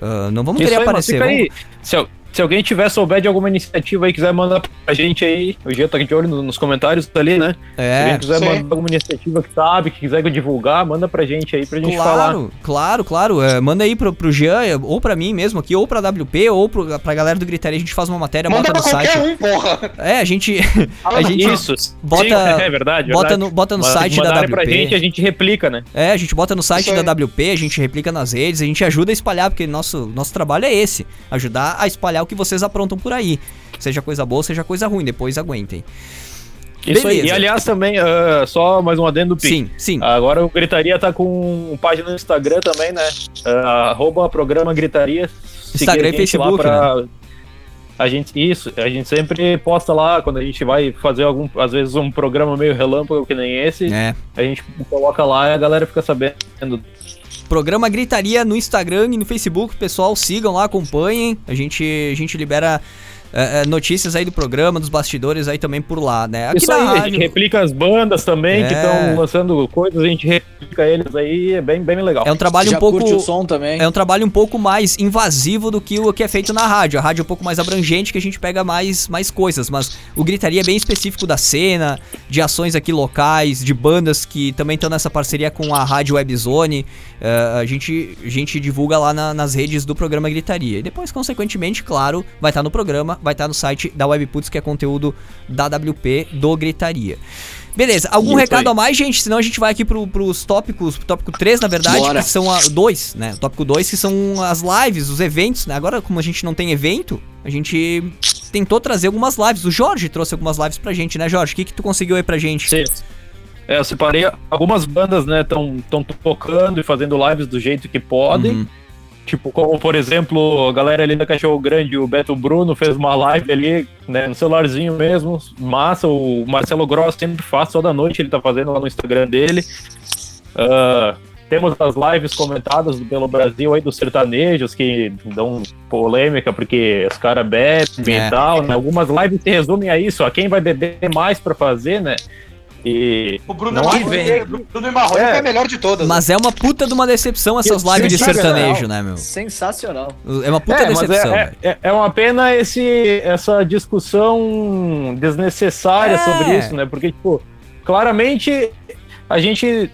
Ah, não vamos Isso querer aí, mas aparecer. fica vamos- aí. Se, se alguém tiver souber de alguma iniciativa aí, quiser mandar pra gente aí, o Gia tá de olho no- nos comentários ali, né? Se É, alguém quiser sim. mandar alguma iniciativa que sabe, que quiser divulgar, manda pra gente aí pra gente falar. Claro, claro, claro. É, manda aí pro, pro Jean, é, ou pra mim mesmo aqui, ou pra WP, ou pro, pra galera do Gritaria. A gente faz uma matéria, Manda bota pra no qualquer site. um, porra. É, a gente. A gente Isso, bota- sim, é verdade. bota, verdade. no, bota no site da WP. pra gente, a gente replica, né? É, a gente bota no site da WP, a gente replica nas redes, a gente ajuda a espalhar, porque nosso, nosso trabalho é esse: ajudar a espalhar o que vocês aprontam por aí. Seja coisa boa, seja coisa ruim, depois aguentem. Isso aí. Beleza. E aliás, também, ah, só mais um adendo do. Sim, sim. Agora o Gritaria tá com página no Instagram também, né? Ah, arroba programa Gritaria. Instagram e Facebook, né? pra- A gente, isso, a gente sempre posta lá quando a gente vai fazer algum, às vezes um programa meio relâmpago que nem esse, É. a gente coloca lá e a galera fica sabendo. Programa Gritaria no Instagram e no Facebook, pessoal, sigam lá, acompanhem. A gente, a gente libera é, é, notícias aí do programa, dos bastidores aí também por lá, né? Aqui Isso aí, a gente rádio. replica as bandas também que É. estão lançando coisas, a gente replica eles aí, é bem, bem legal. É um trabalho Já um pouco. curte o som também? É um trabalho um pouco mais invasivo do que o que é feito na rádio. A rádio é um pouco mais abrangente, que a gente pega mais, mais coisas. Mas o Gritaria é bem específico da cena, de ações aqui locais, de bandas que também estão nessa parceria com a Rádio Webzone. Eh, a, gente, a gente divulga lá na- nas redes do programa Gritaria. E depois, consequentemente, claro, vai estar no programa, vai estar no site da Webputs, que é conteúdo da WP do Gritaria. Beleza, algum Isso recado aí. a mais, gente? Senão a gente vai aqui pro, pros tópicos, pro tópico 3, na verdade, Bora. que são a, dois, né? O tópico 2, que são as lives, os eventos, né? Agora, como a gente não tem evento, a gente tentou trazer algumas lives. O Jorge trouxe algumas lives pra gente, né, Jorge? O que, que tu conseguiu aí pra gente? Sim. É, eu separei algumas bandas, né, estão tocando e fazendo lives do jeito que podem. Uhum. Tipo, como por exemplo, a galera ali da Cachorro Grande, o Beto Bruno fez uma live ali, né, no celularzinho mesmo, massa. O Marcelo Gross sempre faz, toda noite ele tá fazendo lá no Instagram dele. Ah, temos as lives comentadas pelo Brasil aí dos sertanejos que dão polêmica porque os caras bebem É. e tal, né? Algumas lives se resumem a isso, a quem vai beber mais pra fazer, né? E O Bruno Não vem. Bruno Marrone É. é a melhor de todas. Mas é uma puta de uma decepção essas lives de sertanejo, né, meu? Sensacional. É uma puta é, mas decepção, é, é, é uma pena esse, essa discussão desnecessária É. sobre isso, né? Porque, tipo, claramente a gente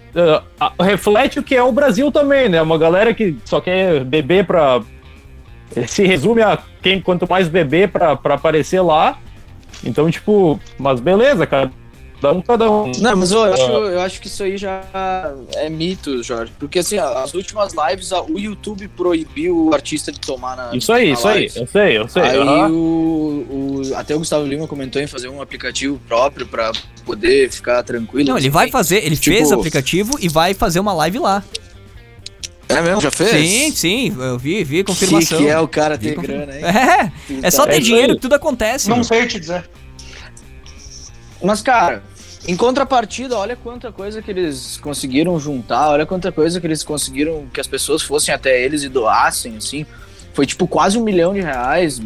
ah, reflete o que é o Brasil também, né? Uma galera que só quer beber pra. Se resume a quem quanto mais beber pra, pra aparecer lá. Então, tipo, mas beleza, cara. Cada um, cada um. Não, mas eu acho, eu acho que isso aí já é mito, Jorge. Porque assim, as últimas lives, a- o YouTube proibiu o artista de tomar na. Isso aí, na isso aí. live. Eu sei, eu sei. Aí aham. o, o- até o Gustavo Lima comentou em fazer um aplicativo próprio pra poder ficar tranquilo. Não, ele vai fazer, ele Tipo- fez o aplicativo e vai fazer uma live lá. É mesmo? Já fez? Sim, sim, eu vi, vi a Que, confirmação. que é o cara ter confirma- grana, hein? É, é só Tá. ter isso dinheiro aí. que tudo acontece. Não sei te dizer. Mas, cara, em contrapartida, olha quanta coisa que eles conseguiram juntar, olha quanta coisa que eles conseguiram que as pessoas fossem até eles e doassem, assim. Foi tipo quase um milhão de reais,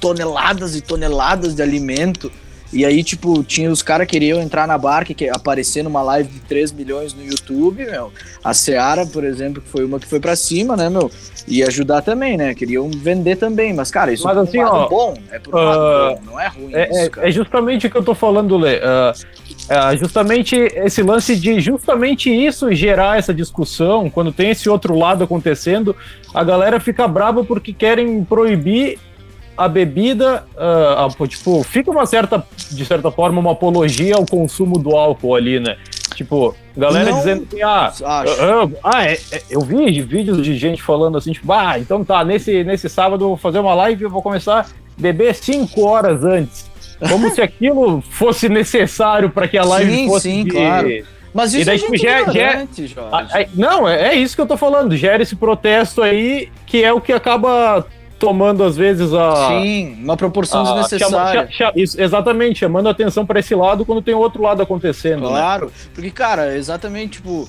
toneladas e toneladas de alimento. E aí, tipo, tinha os caras que queriam entrar na barca, que aparecer numa live de 3 milhões no YouTube, meu. A Seara, por exemplo, que foi uma que foi pra cima, né, meu? E ajudar também, né? Queriam vender também. Mas, cara, isso Mas é assim, um ó, bom. É por um lado ah, bom, não é ruim É, isso, é- cara. é justamente o que eu tô falando, Lê. Ah, ah, justamente esse lance de justamente isso gerar essa discussão, quando tem esse outro lado acontecendo, a galera fica brava porque querem proibir a bebida, ah, ah, tipo, fica uma certa, de certa forma, uma apologia ao consumo do álcool ali, né? Tipo, galera Não dizendo que, ah, Acho. ah, ah, é- é- eu vi vídeos de gente falando assim, tipo, ah, então tá, nesse, nesse sábado eu vou fazer uma live e eu vou começar a beber cinco horas antes. Como se aquilo fosse necessário para que a live Sim, fosse. sim, de- claro. Mas isso E daí, é tipo, já- ignorante, Jorge. Não, é, é isso que eu tô falando. Gera esse protesto aí, que é o que acaba tomando, às vezes, a. Sim, uma proporção a- desnecessária. chama- cha- isso, exatamente, chamando a atenção para esse lado quando tem outro lado acontecendo. né? Claro, porque, cara, exatamente, tipo,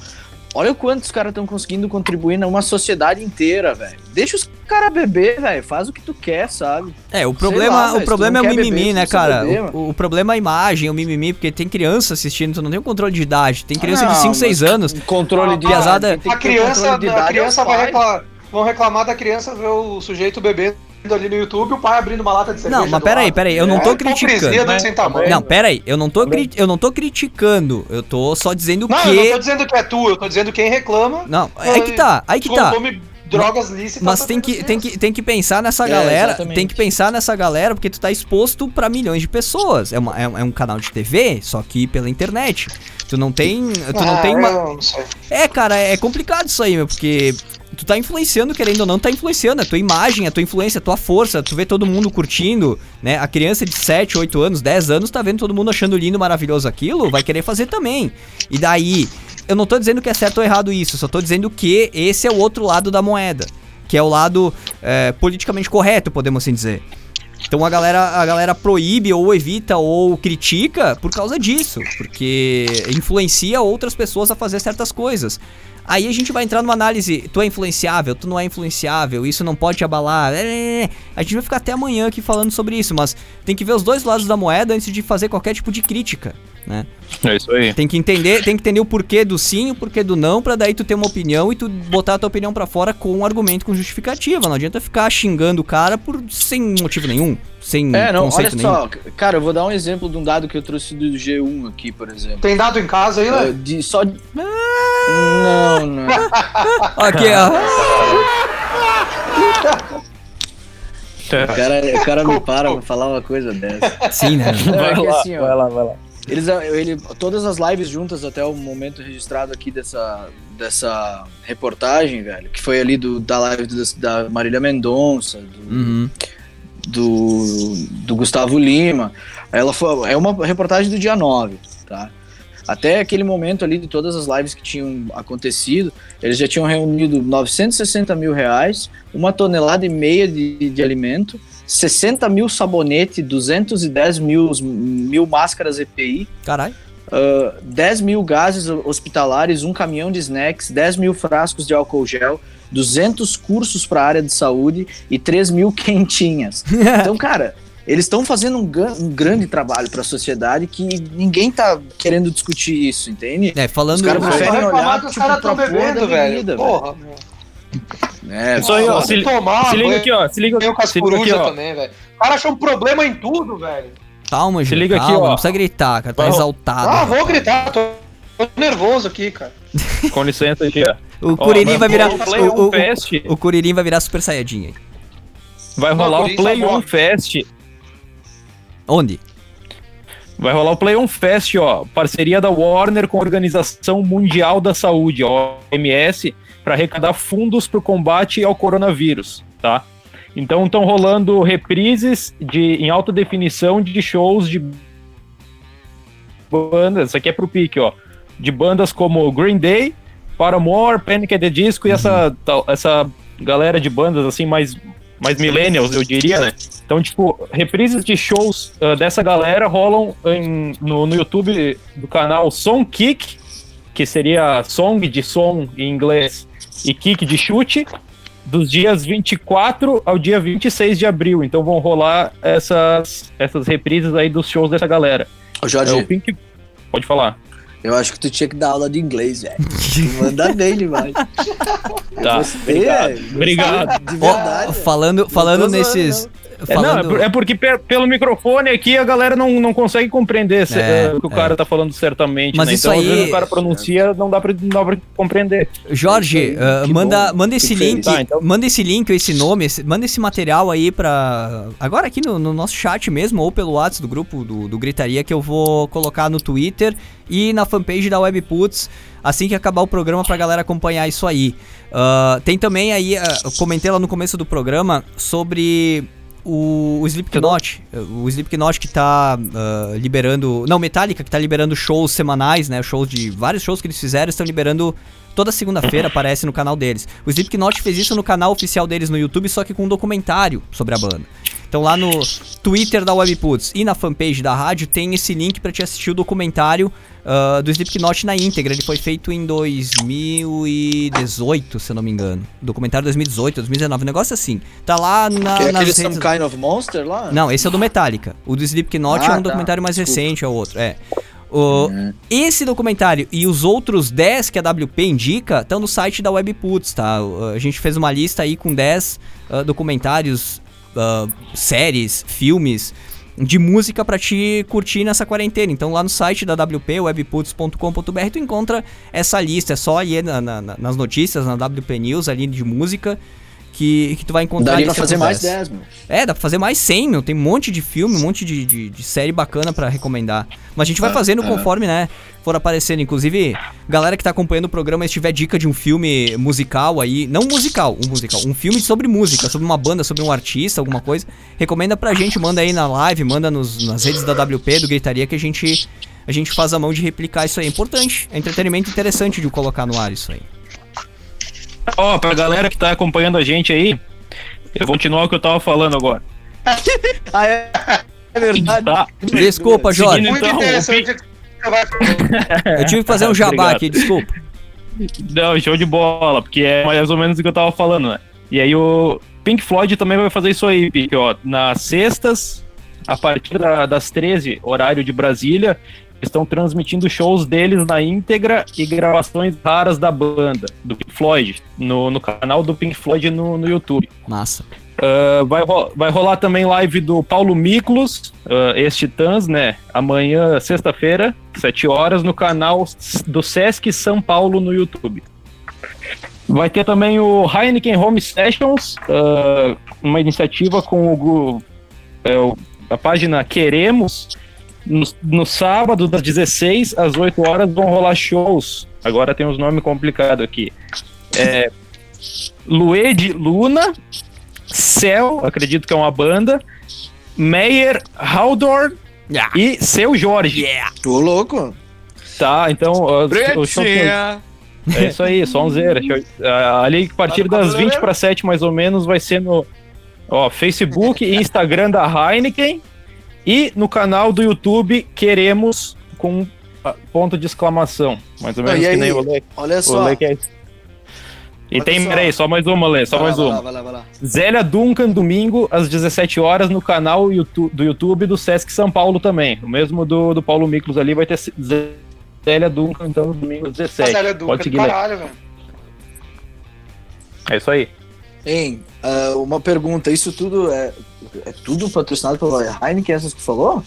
olha o quanto os caras estão conseguindo contribuir numa sociedade inteira, velho. Deixa os caras beber, velho. Faz o que tu quer, sabe? É, o problema, lá, o problema é o mimimi, beber, né, cara? beber, o, o problema é a imagem, o mimimi, porque tem criança assistindo, tu não tem um controle de idade. Tem criança de Não, 5, 6 mas anos. Controle de idade, tem A criança, controle de a idade criança aos vai reclamar, vão reclamar da criança ver o sujeito bebendo ali no YouTube o pai abrindo uma lata de cerveja. Não, mas peraí, peraí, eu não É tô hipocrisia criticando, do né? sem tamanho. Não, pera aí, eu não tô, cri- eu não tô criticando, eu tô só dizendo Não, eu não tô que... dizendo que é tu, eu tô dizendo quem reclama. Não, é que tá, aí que tá. Consome drogas lícitas. Mas pra tem que, tem, que, tem que pensar nessa É, galera. exatamente. Tem que pensar nessa galera, porque tu tá exposto pra milhões de pessoas. É, uma- é, é um canal de TV, só que pela internet. Tu não tem. Tu não Ah, tem uma. não sei. É, cara, é complicado isso aí, meu, porque tu tá influenciando, querendo ou não, tá influenciando a tua imagem, a tua influência, a tua força, tu vê todo mundo curtindo, né? A criança de 7, 8 anos, 10 anos, tá vendo todo mundo achando lindo, maravilhoso aquilo, vai querer fazer também. E daí, eu não tô dizendo que é certo ou errado isso, só tô dizendo que esse é o outro lado da moeda, que é o lado é, politicamente correto, podemos assim dizer. Então a galera, a galera proíbe ou evita ou critica por causa disso, porque influencia outras pessoas a fazer certas coisas. Aí a gente vai entrar numa análise, tu é influenciável, tu não é influenciável, isso não pode te abalar. é, A gente vai ficar até amanhã aqui falando sobre isso, mas tem que ver os dois lados da moeda antes de fazer qualquer tipo de crítica, né? É isso aí. Tem que entender, tem que entender o porquê do sim, o porquê do não, pra daí tu ter uma opinião e tu botar a tua opinião pra fora com um argumento, com justificativa. Não adianta ficar xingando o cara por sem motivo nenhum, sem É, não, olha conceito nenhum. só, cara, eu vou dar um exemplo de um dado que eu trouxe do G1 aqui, por exemplo. Tem dado em casa aí, Uh, né? de só. Não, não. Aqui, ó. O cara, o cara me para pra falar uma coisa dessa. Sim, né? Não, é Vai que lá, assim, ó, vai lá, vai lá. Eles, ele, todas as lives juntas até o momento registrado aqui dessa, dessa reportagem, velho, que foi ali do, da live do, da Marília Mendonça, do, Uhum. do, do Gustavo Lima. Ela foi, é uma reportagem do dia 9, tá? Até aquele momento ali de todas as lives que tinham acontecido, eles já tinham reunido 960 mil reais, uma tonelada e meia de, de alimento, 60 mil sabonete, 210 mil, mil máscaras EPI, Caralho. uh, 10 mil gases hospitalares, um caminhão de snacks, 10 mil frascos de álcool gel, 200 cursos para a área de saúde e 3 mil quentinhas. Então, cara, eles estão fazendo um, um, grande trabalho para a sociedade que ninguém tá querendo discutir isso, entende? É, falando... Os caras preferem olhar tipo, os caras estão bebendo, velho. Porra, é, Só aí, ó, se, tomar, se liga aqui, ó. Se liga, as se liga aqui, ó. também, velho. O cara acha um problema em tudo, velho. Calma, gente. Se liga calma, aqui, ó. Não precisa gritar, cara. Tá Vai, exaltado. Ah, vou gritar. Tô, tô nervoso aqui, cara. Com licença aqui, ó. O Curirim vai virar. O, o, o, o Curirim vai virar Super Saiyajin aí. Vai rolar o Play 1 Fest. Onde? Vai rolar o Play 1 Fest, ó. Parceria da Warner com a Organização Mundial da Saúde, a OMS, para arrecadar fundos para o combate ao coronavírus, tá? Então estão rolando reprises de, em alta definição de shows de bandas. Isso aqui é pro pique, ó. De bandas como Green Day, Paramore, Panic! at the Disco e essa, essa galera de bandas assim mais, mais millennials, eu diria, né? Então, tipo, reprises de shows uh, dessa galera rolam em, no, no YouTube do canal Song Kick, que seria song de som em inglês e kick de chute, dos dias 24 ao dia 26 de abril. Então vão rolar essas, essas reprises aí dos shows dessa galera. Ô Jorge, é, Pink... pode falar. Eu acho que tu tinha que dar aula de inglês, velho. Manda bem demais. Tá, Gostei, obrigado. É, obrigado. De verdade. Oh, falando falando nesses... Falando... É, não, é porque pelo microfone aqui a galera não, não consegue compreender se, é, o que o cara é. tá falando certamente. Mas né? isso então, aí... às vezes o cara pronuncia, não dá pra, não dá pra compreender. Jorge, uh, manda, manda esse link, tá, então... manda esse link ou esse nome, esse, manda esse material aí pra. Agora aqui no, no, nosso chat mesmo, ou pelo WhatsApp do grupo do, do Gritaria, que eu vou colocar no Twitter e na fanpage da Webputs assim que acabar o programa pra galera acompanhar isso aí. Uh, tem também aí, uh, eu comentei lá no começo do programa sobre o, o Slipknot, o Slipknot que tá uh, liberando, não, Metallica que tá liberando shows semanais, né, shows de vários shows que eles fizeram, estão liberando toda segunda-feira, aparece no canal deles. O Slipknot fez isso no canal oficial deles no YouTube, só que com um documentário sobre a banda. Então lá no Twitter da Webputs e na fanpage da rádio tem esse link para te assistir o documentário uh, do Slipknot na íntegra. Ele foi feito em 2018, se eu não me engano. Documentário 2018, 2019, um negócio assim. Tá lá na. Que é aquele redes... Some Kind of Monster lá? Não, esse é o do Metallica. O do Slipknot ah, é um tá. documentário mais Desculpa. recente, é o outro. É. O, uhum. Esse documentário e os outros 10 que a WP indica estão no site da Webputs, tá? A gente fez uma lista aí com 10 uh, ah, documentários uh, séries, filmes de música para te curtir nessa quarentena. Então lá no site da WP, webputs.com.br, tu encontra essa lista. É só ir na, na, nas notícias, na WP News ali de música que, que tu vai encontrar. Daria pra fazer mais 10, meu. É, dá pra fazer mais 100, meu. Tem um monte de filme, um monte de, de, de série bacana para recomendar. Mas a gente vai ah, fazendo conforme, né, for aparecendo. Inclusive, galera que tá acompanhando o programa, se tiver dica de um filme musical aí, não musical, um musical, um filme sobre música, sobre uma banda, sobre um artista, alguma coisa, recomenda pra gente, manda aí na live, manda nos, nas redes da WP, do Gritaria, que a gente, a gente faz a mão de replicar isso aí. É importante, é entretenimento interessante de colocar no ar isso aí. Ó, oh, pra galera que tá acompanhando a gente aí, eu vou continuar o que eu tava falando agora. ah, é, é verdade. Tá. Desculpa, Jorge. Muito então, interessante. Eu tive que fazer um jabá Obrigado. aqui, desculpa. Não, show de bola, porque é mais ou menos o que eu tava falando, né? E aí o Pink Floyd também vai fazer isso aí, Pink, ó. Nas sextas, a partir da, das 13, horário de Brasília, estão transmitindo shows deles na íntegra e gravações raras da banda, do Pink Floyd, no, no canal do Pink Floyd no, no YouTube. Massa. Uh, vai, vai rolar também live do Paulo Miklos, uh, ex-Titãs, né? Amanhã, sexta-feira, 7 horas, no canal do Sesc São Paulo no YouTube. Vai ter também o Heineken Home Sessions, uh, uma iniciativa com o, é, a página Queremos, no, no, sábado, das 16 às 8 horas, vão rolar shows. Agora tem uns nomes complicados aqui. É, Luna, Céu, acredito que é uma banda, Meyer Haldor yeah. e Seu Jorge. Yeah. Tô louco. Tá, então. o show é isso aí, sonzeira. Ali, a partir das 20 para 7, mais ou menos, vai ser no ó, Facebook e Instagram da Heineken. E no canal do YouTube queremos com ponto de exclamação. Mais ou menos e que aí, nem o. Olha O só. É... E tem, só. peraí, só mais uma, Lê, só Vai lá, mais vai uma. lá, vai lá, vai lá. Zélia Duncan, domingo, às 17 horas, no canal YouTube- do YouTube do Sesc São Paulo também. O mesmo do, do Paulo Miklos ali vai ter Zélia Duncan, então, no domingo às 17. Mas ela é Duca Pode seguir, caralho, velho. É isso aí. Hein, ah, uma pergunta, isso tudo é, é tudo patrocinado pela Heineken, essas que tu falou?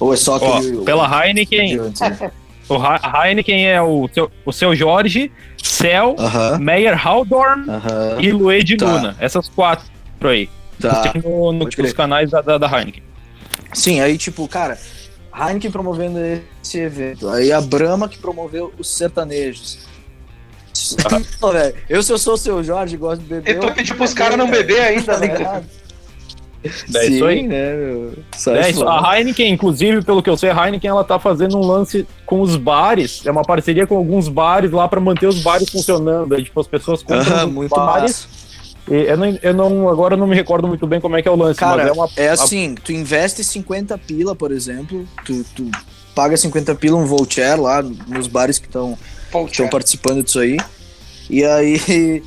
Ou é só Ó, aquele... pela Heineken, né? O Ha- Heineken é o seu, o seu Jorge, Cel, Aham, Meyer Haldorn aham, e Lued Tá. Luna. Essas quatro aí. tá. Tem no, no- nos canais da, da, da Heineken. Sim, aí tipo, cara, Heineken promovendo esse evento, aí a Brahma que promoveu os sertanejos. Velho, eu se eu sou o seu Jorge, gosto de beber... Eu- pediu pros caras não beber ainda, Tá ligado? É isso aí. Sim, né, É, isso, a Heineken, inclusive, pelo que eu sei, a Heineken ela tá fazendo um lance com os bares, é uma parceria com alguns bares lá pra manter os bares funcionando. Aí, tipo, as pessoas compram muito bares. E eu não, eu não, agora eu não me recordo muito bem como é que é o lance, Cara, mas é uma. é assim, tu investe 50 pila, por exemplo, tu, tu paga 50 pila um voucher lá nos bares que estão participando disso aí. E aí,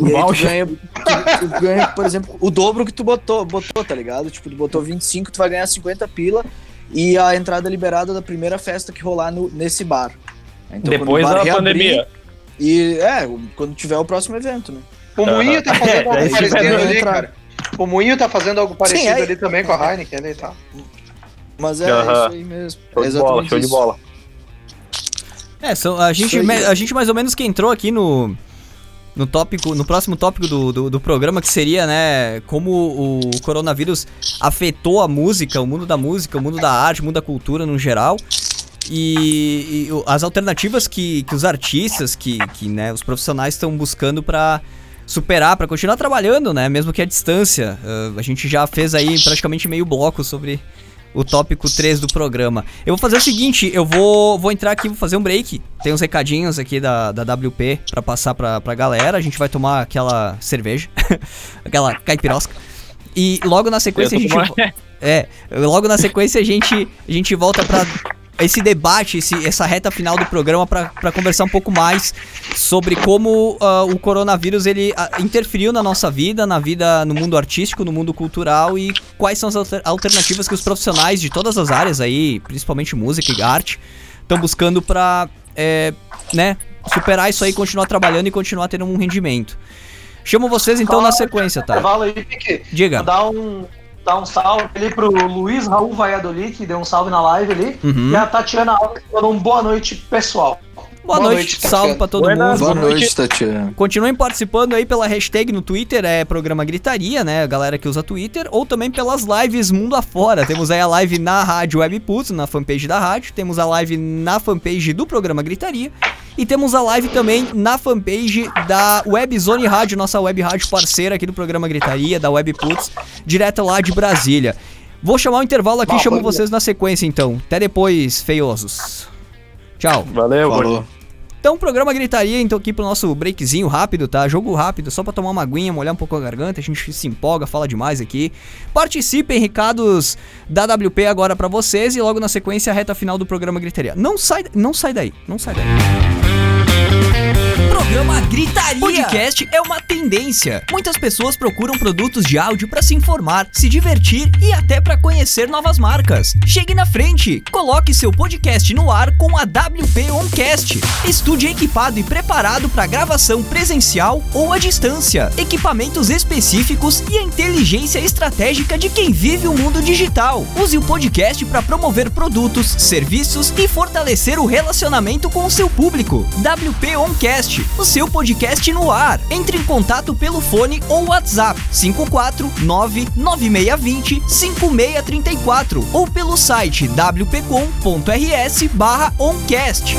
e aí tu, ganha, tu, tu ganha, por exemplo, o dobro que tu botou, botou, tá ligado? Tipo, tu botou 25, tu vai ganhar 50 pila e a entrada liberada da primeira festa que rolar no, nesse bar. Então, depois bar da reabrir, pandemia. E é, quando tiver o próximo evento, né? O Moinho tá fazendo É, algo parecido ali, cara. O Moinho tá fazendo algo parecido aí- ali também com a Heineken ali e tal. Mas é, isso aí mesmo. Show É de bola, show de isso. bola. É, são, a, gente, a gente mais ou menos que entrou aqui no, no tópico, no próximo tópico do, do, do programa, que seria, né, como o coronavírus afetou a música, o mundo da música, o mundo da arte, o mundo da cultura no geral. E, e as alternativas que, que os artistas, que, que né, os profissionais estão buscando pra superar, pra continuar trabalhando, né, mesmo que à distância. Ah, a gente já fez aí praticamente meio bloco sobre o tópico 3 do programa. Eu vou fazer o seguinte, eu vou, vou entrar aqui, vou fazer um break. Tem uns recadinhos aqui da, da WP pra passar pra, pra galera. A gente vai tomar aquela cerveja, aquela caipirosca. E logo na sequência a gente... É, logo na sequência a gente, a gente volta pra esse debate, esse, essa reta final do programa pra pra conversar um pouco mais sobre como ah, o coronavírus ele ah, interferiu na nossa vida, na vida no mundo artístico, no mundo cultural e quais são as alter- alternativas que os profissionais de todas as áreas aí, principalmente música e arte, estão buscando pra, é, né, superar isso aí, continuar trabalhando e continuar tendo um rendimento. Chamo vocês então na sequência, tá? Aí. Diga. Dar um, dar um salve ali pro Luiz Raul Valladolid, que deu um salve na live ali. Uhum. E a Tatiana Alves falou um boa noite, pessoal. Boa, Boa noite, noite, salve pra todo Buenas mundo. Boa Boa noite. Tatiana. Continuem participando aí pela hashtag no Twitter, é programa Gritaria, né? A galera que usa Twitter, ou também pelas lives mundo afora. Temos aí a live na Rádio Webputs, na fanpage da rádio. Temos a live na fanpage do programa Gritaria. E temos a live também na fanpage da Webzone Rádio, nossa web rádio parceira aqui do programa Gritaria, da Webputs, direto lá de Brasília. Vou chamar o intervalo aqui e chamo foi vocês na sequência então. Até depois, feiosos. Tchau. Valeu, Falou. Então, programa Gritaria, então aqui pro nosso breakzinho rápido, tá? Jogo rápido, só pra tomar uma aguinha, molhar um pouco a garganta, a gente se empolga, fala demais aqui. Participem, recados da WP agora pra vocês e logo na sequência a reta final do programa Gritaria. Não sai, não sai daí, não sai daí. Programa Gritaria. Podcast é uma tendência. Muitas pessoas procuram produtos de áudio para se informar, se divertir e até para conhecer novas marcas. Chegue na frente, coloque seu podcast no ar com a WP Oncast. Estúdio equipado e preparado para gravação presencial ou à distância. Equipamentos específicos e a inteligência estratégica de quem vive o mundo digital. Use o podcast para promover produtos, serviços e fortalecer o relacionamento com o seu público. WP Oncast, o seu podcast no ar. Entre em contato pelo fone ou WhatsApp 5499620 5634 ou pelo site wpcom.rs barra oncast.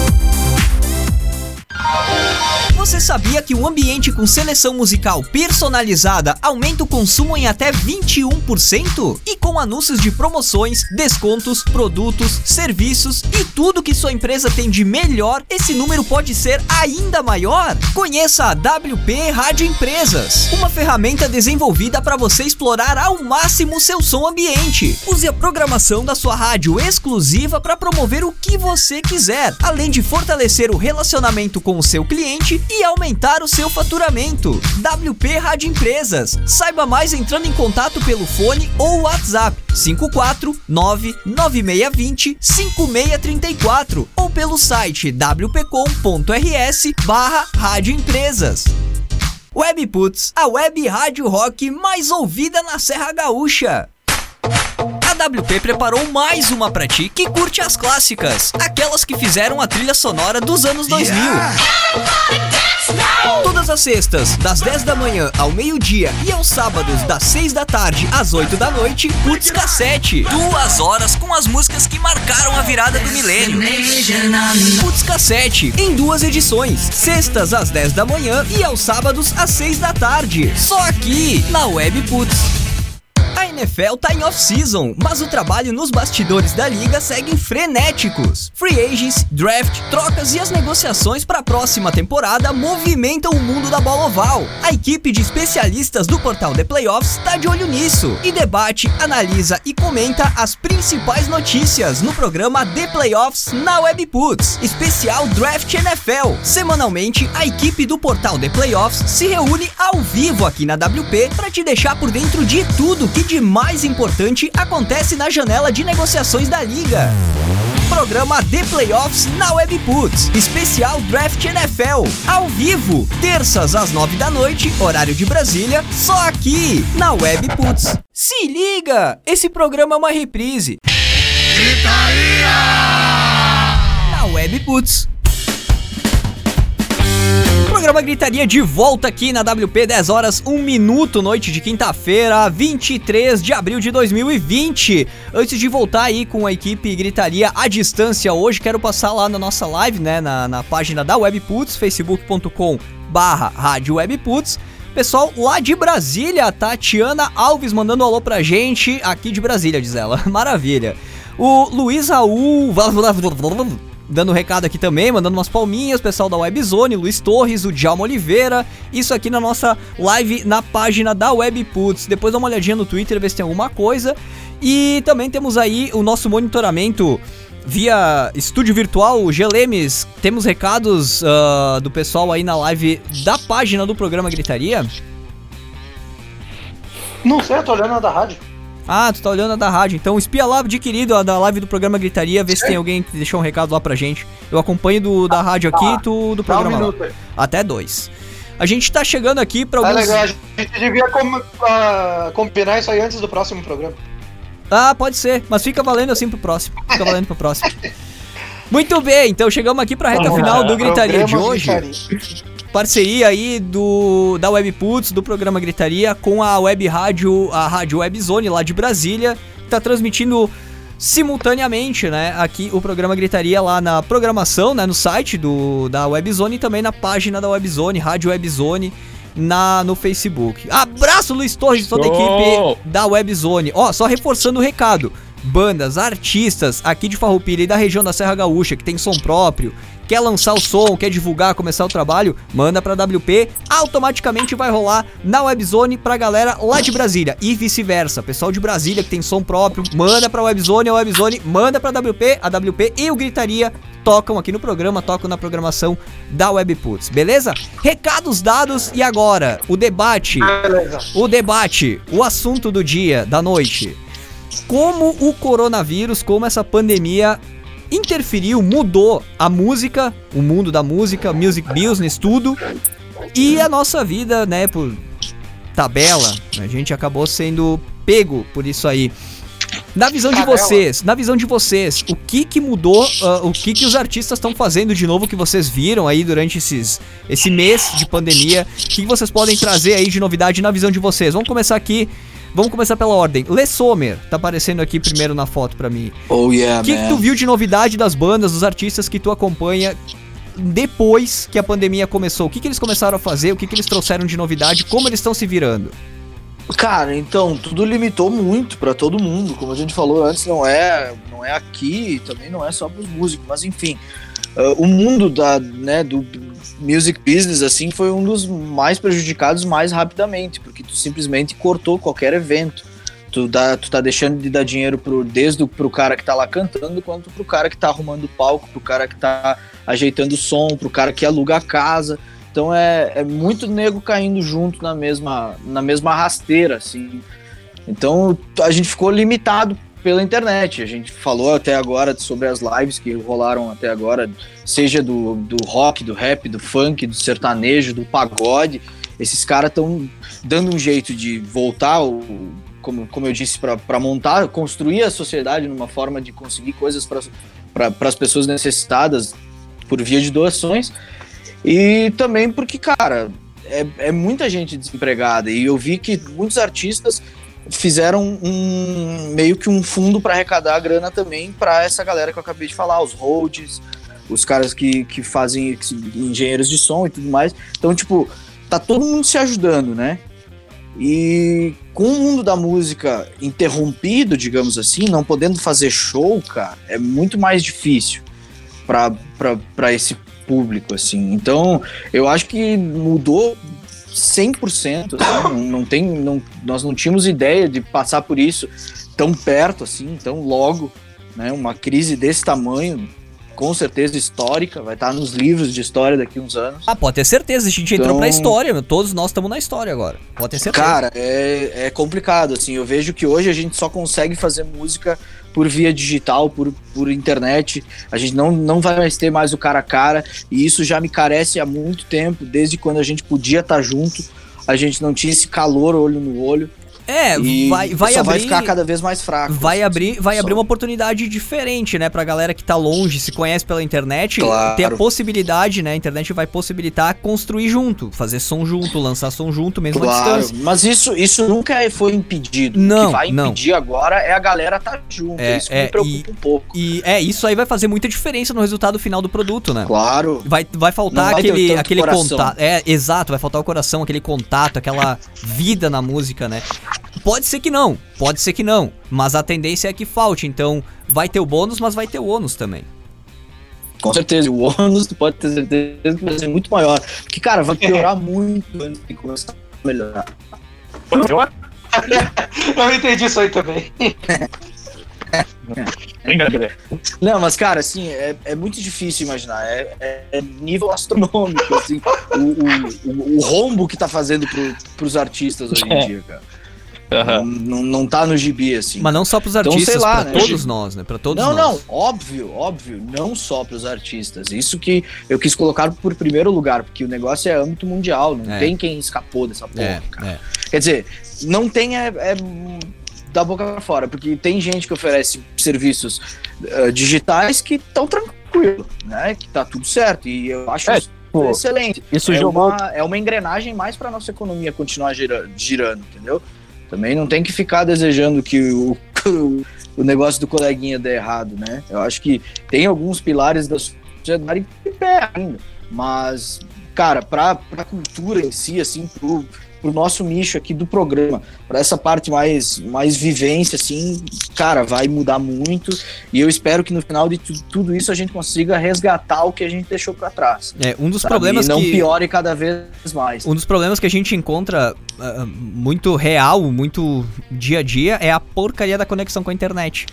Você sabia que um ambiente com seleção musical personalizada aumenta o consumo em até 21%? E com anúncios de promoções, descontos, produtos, serviços e tudo que sua empresa tem de melhor, esse número pode ser ainda maior? Conheça a WP Rádio Empresas, uma ferramenta desenvolvida para você explorar ao máximo seu som ambiente. Use a programação da sua rádio exclusiva para promover o que você quiser, além de fortalecer o relacionamento com o seu cliente e aumentar o seu faturamento. WP Rádio Empresas. Saiba mais entrando em contato pelo fone ou WhatsApp 5499620 5634 ou pelo site wpcom.rs barra Rádio Empresas. Webputs, a web rádio rock mais ouvida na Serra Gaúcha. A WP preparou mais uma pra ti que curte as clássicas, aquelas que fizeram a trilha sonora dos anos 2000. Todas as sextas, das 10 da manhã ao meio-dia e aos sábados, das 6 da tarde às 8 da noite, Putz Cassete. Duas horas com as músicas que marcaram a virada do milênio. Putz Cassete, em duas edições, sextas às 10 da manhã e aos sábados às 6 da tarde. Só aqui, na Web Putz. A NFL tá em off-season, mas o trabalho nos bastidores da liga seguem frenéticos. Free agents, draft, trocas e as negociações para a próxima temporada movimentam o mundo da bola oval. A equipe de especialistas do portal The Playoffs está de olho nisso e debate, analisa e comenta as principais notícias no programa The Playoffs na Webputs, especial Draft NFL. Semanalmente, a equipe do portal The Playoffs se reúne ao vivo aqui na WP para te deixar por dentro de tudo que de mais importante acontece na janela de negociações da liga. Programa The Playoffs na Webputs, especial Draft NFL, ao vivo, terças às nove da noite, horário de Brasília, só aqui na Webputs. Se liga, esse programa é uma reprise. Na Webputs. Programa Gritaria de volta aqui na WP 10 horas 1 minuto, noite de quinta-feira, 23 de abril de 2020. Antes de voltar aí com a equipe Gritaria à distância hoje, quero passar lá na nossa live, né, na, na página da Webputs, facebook.com barra rádio Webputs. Pessoal lá de Brasília, Tatiana Alves mandando alô pra gente, aqui de Brasília, diz ela. Maravilha. O Luiz Raul dando recado aqui também, mandando umas palminhas, pessoal da Webzone, Luiz Torres, o Djalma Oliveira, isso aqui na nossa live na página da Webputs. Depois dá uma olhadinha no Twitter, ver se tem alguma coisa. E também temos aí o nosso monitoramento via estúdio virtual, Gelemes. Temos recados uh, do pessoal aí na live da página do programa Gritaria? Não sei, eu tô olhando a da rádio. Ah, tu tá olhando a da rádio. Então espia lá, adquirido, a da live do programa Gritaria, vê se tem alguém que deixou um recado lá pra gente. Eu acompanho do, da rádio aqui e tu do programa. Um minuto. Até dois. A gente tá chegando aqui pra Tá alguns. legal, a gente devia com- ah, combinar isso aí antes do próximo programa. Ah, pode ser, mas fica valendo assim pro próximo. Fica valendo pro próximo. Muito bem, então chegamos aqui pra reta final do Gritaria de hoje. Gritaria. Parceria aí do da Webputs, do programa Gritaria, com a web rádio, a Rádio Webzone lá de Brasília. Tá transmitindo simultaneamente, né, aqui o programa Gritaria lá na programação, né, no site do da Webzone e também na página da Webzone, Rádio Webzone na no Facebook. Abraço Luiz Torres e toda a equipe da Webzone. Ó, só reforçando o recado. Bandas, artistas aqui de Farroupilha e da região da Serra Gaúcha que tem som próprio, quer lançar o som, quer divulgar, começar o trabalho, manda pra WP, automaticamente vai rolar na Webzone pra galera lá de Brasília e vice-versa. Pessoal de Brasília que tem som próprio, manda pra Webzone, a Webzone manda pra WP, a WP e o Gritaria tocam aqui no programa, tocam na programação da Webputs, beleza? Recados dados e agora, o debate Beleza. o debate, o assunto do dia, da noite. Como o coronavírus, como essa pandemia interferiu, mudou a música, o mundo da música, music business, tudo. E a nossa vida, né, por tabela, a gente acabou sendo pego por isso aí. Na visão de vocês, na visão de vocês, o que que mudou, ah, o que que os artistas estão fazendo de novo que vocês viram aí durante esses, esse mês de pandemia? O que que vocês podem trazer aí de novidade na visão de vocês? Vamos começar aqui, vamos começar pela ordem. Lê Sommer, tá aparecendo aqui primeiro na foto pra mim. Oh yeah, O que, que tu viu de novidade das bandas, dos artistas que tu acompanha depois que a pandemia começou? O que, que eles começaram a fazer? O que, que eles trouxeram de novidade? Como eles estão se virando? Cara, então, tudo limitou muito para todo mundo. Como a gente falou antes, não é, não é aqui, também não é só para os músicos, mas enfim. Uh, o mundo da, né, do music business assim foi um dos mais prejudicados mais rapidamente, porque tu simplesmente cortou qualquer evento. Tu, dá, tu tá deixando de dar dinheiro pro, desde o, pro cara que tá lá cantando, quanto pro cara que tá arrumando o palco, pro cara que tá ajeitando o som, pro cara que aluga a casa. Então é, é muito nego caindo junto na mesma, na mesma rasteira, assim. Então a gente ficou limitado pela internet. A gente falou até agora sobre as lives que rolaram até agora, seja do, do rock, do rap, do funk, do sertanejo, do pagode. Esses caras estão dando um jeito de voltar, como, como eu disse, para montar, construir a sociedade numa forma de conseguir coisas para as pessoas necessitadas por via de doações. E também porque, cara, é, é muita gente desempregada. E eu vi que muitos artistas fizeram um meio que um fundo para arrecadar a grana também para essa galera que eu acabei de falar, os holds, os caras que, que fazem engenheiros de som e tudo mais. Então, tipo, tá todo mundo se ajudando, né? E com o mundo da música interrompido, digamos assim, não podendo fazer show, cara, é muito mais difícil para esse público, assim. Então, eu acho que mudou 100%, assim, não, não tem, não, nós não tínhamos ideia de passar por isso tão perto, assim, tão logo, né? Uma crise desse tamanho, com certeza histórica, vai estar nos livros de história daqui uns anos. Ah, pode ter certeza, a gente então, entrou pra história, todos nós estamos na história agora. Pode ter certeza. Cara, é, é complicado, assim, eu vejo que hoje a gente só consegue fazer música por via digital, por, por internet. A gente não, não vai mais ter mais o cara a cara, e isso já me carece há muito tempo, desde quando a gente podia estar junto, a gente não tinha esse calor olho no olho. É, vai, vai só abrir. vai ficar cada vez mais fraco. Vai abrir, vai abrir uma oportunidade diferente, né, pra galera que tá longe, se conhece pela internet, claro. ter a possibilidade, né, a internet vai possibilitar construir junto, fazer som junto, lançar som junto, mesmo claro. à distância. Mas isso, isso nunca foi impedido. Não, o que vai não. impedir agora é a galera tá junto. É, isso é, me preocupa e, um pouco. E é, isso aí vai fazer muita diferença no resultado final do produto, né? Claro. Vai, vai faltar vai aquele, aquele contato. É, exato, vai faltar o coração, aquele contato, aquela vida na música, né? Pode ser que não, pode ser que não, mas a tendência é que falte, então vai ter o bônus, mas vai ter o ônus também. Com certeza, o ônus tu pode ter certeza que vai ser muito maior. Porque, cara, vai piorar muito antes de começar a melhorar. Eu entendi isso aí também. Não, mas cara, assim, é, é muito difícil imaginar. É, é, é nível astronômico, assim, o, o, o, o, rombo que tá fazendo pro, pros artistas hoje em é. dia, cara. Uhum. Não, não tá no gibi, assim. Mas não só pros artistas, então, lá, pra né? todos nós, né? Pra todos não, nós. Não, óbvio, óbvio. Não só pros artistas. Isso que eu quis colocar por primeiro lugar, porque o negócio é âmbito mundial. Não é. tem quem escapou dessa porra, é, cara. É. Quer dizer, não tem é, é da boca pra fora, porque tem gente que oferece serviços uh, digitais que estão tranquilo, né? Que tá tudo certo. E eu acho é, pô, excelente. Isso é, uma, é uma engrenagem mais pra nossa economia continuar girando, girando entendeu? Também não tem que ficar desejando que o, o negócio do coleguinha dê errado, né? Eu acho que tem alguns pilares da sociedade em pé ainda, mas, cara, para a cultura em si, assim, pro, pro nosso nicho aqui do programa, para essa parte mais, mais vivência, assim, cara, vai mudar muito. E eu espero que no final de tudo isso a gente consiga resgatar o que a gente deixou para trás. É, um dos sabe? problemas e não que... piore cada vez mais. Um dos problemas que a gente encontra uh, muito real, muito dia a dia, é a porcaria da conexão com a internet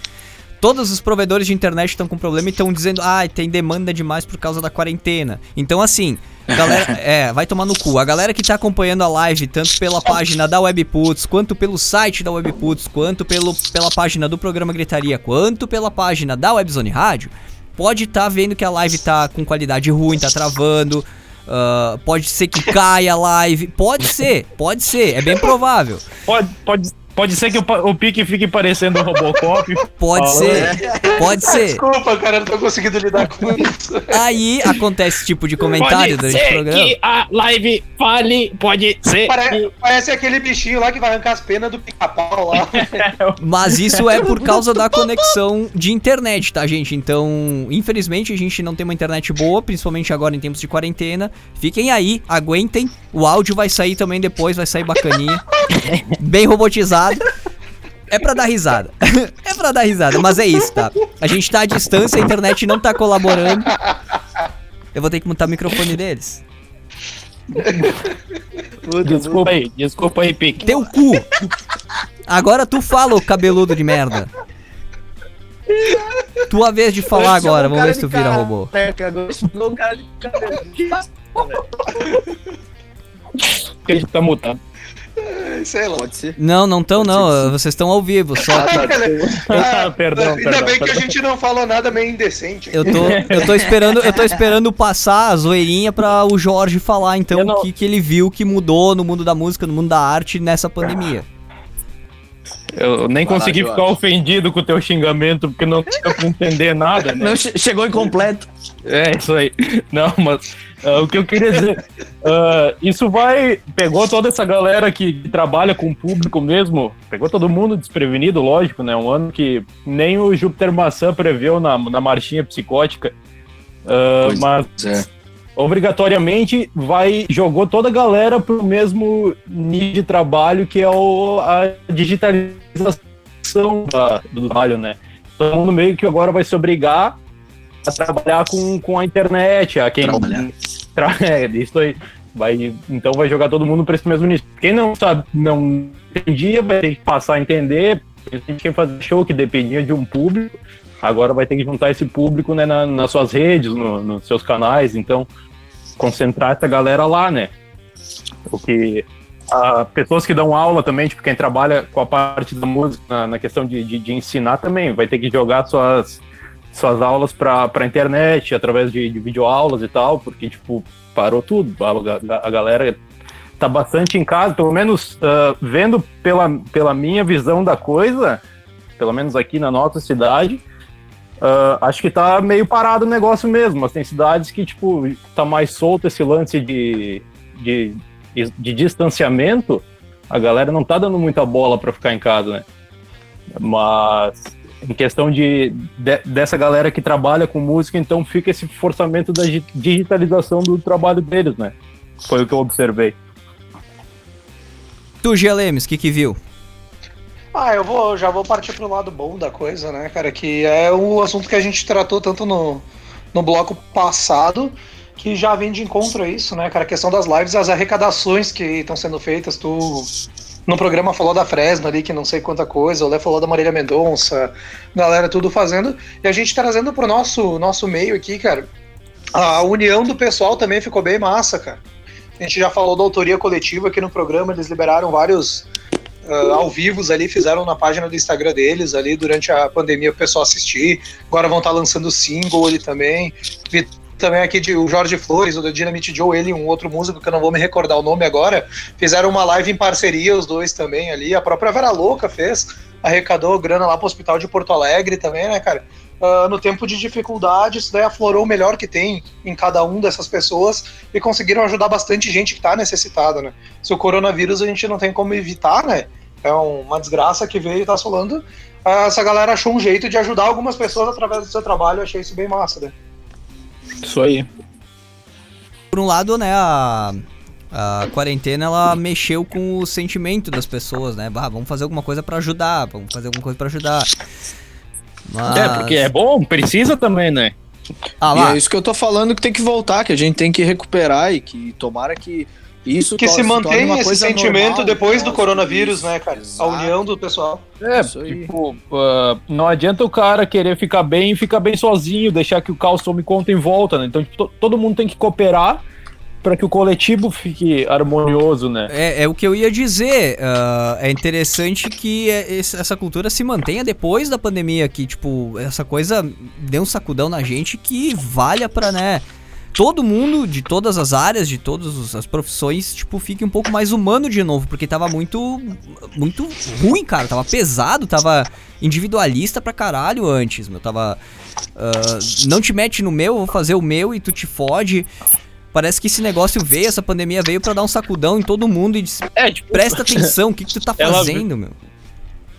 todos os provedores de internet estão com problema e estão dizendo, ah, tem demanda demais por causa da quarentena. Então, assim, galera, é, vai tomar no cu. A galera que tá acompanhando a live, tanto pela página da Webputs, quanto pelo site da Webputs, quanto pelo, pela página do programa Gritaria, quanto pela página da Webzone Rádio, pode estar tá vendo que a live tá com qualidade ruim, tá travando. Uh, pode ser que caia a live. Pode ser, pode ser, é bem provável. Pode, pode, Pode ser que o, o pique fique parecendo um Robocop. Pode ser, pode ser. Desculpa, cara, não tô conseguindo lidar com isso. Aí acontece esse tipo de comentário pode durante ser o programa. que a live fale, pode ser Pare- Parece aquele bichinho lá que vai arrancar as penas do pica-pau lá. Mas isso é por causa da conexão de internet, tá, gente? Então, infelizmente, a gente não tem uma internet boa, principalmente agora em tempos de quarentena. Fiquem aí, aguentem. O áudio vai sair também depois, vai sair bacaninha. Bem robotizado. É pra dar risada. é pra dar risada, mas é isso, tá? A gente tá à distância, a internet não tá colaborando. Eu vou ter que mutar o microfone deles. Desculpa aí, desculpa aí, pique. Teu cu! Agora tu fala, ô cabeludo de merda. Tua vez de falar agora, vamos ver se tu vira robô. Agora cara de cabelo. Que velho. Que a gente tá mutando. Sei lá. Pode ser. Não, não tão não, vocês estão ao vivo, só Ah, Perdão, Ainda perdão, bem que a perdão. gente não falou nada meio indecente. eu tô, eu tô esperando, eu tô esperando passar a zoeirinha pra o Jorge falar então não- o que, que ele viu que mudou no mundo da música, no mundo da arte nessa pandemia. Eu nem consegui ficar ofendido com o teu xingamento, porque não deu pra entender nada, né? Não, che- chegou incompleto. É, isso aí. Não, mas ah, o que eu queria dizer, ah, isso vai. Pegou toda essa galera que, trabalha com o público mesmo, pegou todo mundo desprevenido, lógico, né? Um ano que nem o Júpiter Maçã preveu na, na marchinha psicótica. Pois mas É. obrigatoriamente vai jogou toda a galera pro mesmo nível de trabalho que é o, a digitalização da- do trabalho, né? Todo mundo meio que agora vai se obrigar a trabalhar com, com a internet, a quem Trabalhar. Tra- é, isso aí. Vai, então vai jogar todo mundo para esse mesmo nicho. Quem não sabe, não entendia, vai ter que passar a entender. A gente tinha que fazer show que dependia de um público. Agora vai ter que juntar esse público né, na- nas suas redes, no- nos seus canais. Então, concentrar essa galera lá, né? O que ah, pessoas que dão aula também, tipo, quem trabalha com a parte da música, na, na questão de, de, de ensinar também, vai ter que jogar suas, suas aulas pra, pra internet, através de, de videoaulas e tal, porque, tipo, parou tudo. A, a- a galera tá bastante em casa, pelo menos ah, vendo pela, pela minha visão da coisa, pelo menos aqui na nossa cidade, ah, acho que tá meio parado o negócio mesmo, mas tem cidades que, tipo, tá mais solto esse lance de, de, de distanciamento, a galera não tá dando muita bola pra ficar em casa, né? Mas em questão de, de- dessa galera que trabalha com música, então fica esse forçamento da gi- digitalização do trabalho deles, né? Foi o que eu observei. Tu, Gelemes, o que que viu? Ah, eu vou, já vou partir pro lado bom da coisa, né, cara? Que é o assunto que a gente tratou tanto no, no bloco passado, que já vem de encontro a isso, né, cara? A questão das lives, as arrecadações que estão sendo feitas. Tu no programa falou da Fresno ali, que não sei quanta coisa, o Lé falou da Marília Mendonça, galera tudo fazendo. E a gente trazendo pro nosso, nosso meio aqui, cara. A união do pessoal também ficou bem massa, cara. A gente já falou da autoria coletiva aqui no programa, eles liberaram vários ah, ao vivos ali, fizeram na página do Instagram deles ali durante a pandemia o pessoal assistir. Agora vão estar lançando single ali também. Vi também aqui de o Jorge Flores, o Dynamite Joe, ele e um outro músico que eu não vou me recordar o nome agora, fizeram uma live em parceria, os dois também ali. A própria Vera Louca fez, arrecadou grana lá pro Hospital de Porto Alegre também, né, cara? Ah, no tempo de dificuldade, isso daí aflorou o melhor que tem em cada um dessas pessoas e conseguiram ajudar bastante gente que tá necessitada, né? Se o coronavírus a gente não tem como evitar, né? É uma desgraça que veio e tá assolando. Ah, Essa galera achou um jeito de ajudar algumas pessoas através do seu trabalho, eu achei isso bem massa, né? Isso aí. Por um lado, né, a, a quarentena ela mexeu com o sentimento das pessoas, né? Bah, vamos fazer alguma coisa pra ajudar, vamos fazer alguma coisa pra ajudar. Mas... É, porque é bom, precisa também, né? Ah E lá, é isso que eu tô falando que tem que voltar, que a gente tem que recuperar e que tomara que isso Que se mantém uma esse coisa sentimento normal depois do nosso, coronavírus, isso, né, cara? A exato. união do pessoal. É, tipo, ah, não adianta o cara querer ficar bem e ficar bem sozinho, deixar que o caos tome conta em volta, né? Então, tipo, to- todo mundo tem que cooperar para que o coletivo fique harmonioso, né? é, é o que eu ia dizer. ah, é interessante que é- essa cultura se mantenha depois da pandemia, que, tipo, essa coisa deu um sacudão na gente que valha pra, né? todo mundo, de todas as áreas, de todas as profissões, tipo, fique um pouco mais humano de novo, porque tava muito, muito ruim, cara. Tava pesado, tava individualista pra caralho antes, meu. Tava. Uh, não te mete no meu, vou fazer o meu e tu te fode. Parece que esse negócio veio, essa pandemia veio para dar um sacudão em todo mundo e diz, é, tipo, presta atenção, o que, que tu tá fazendo, meu?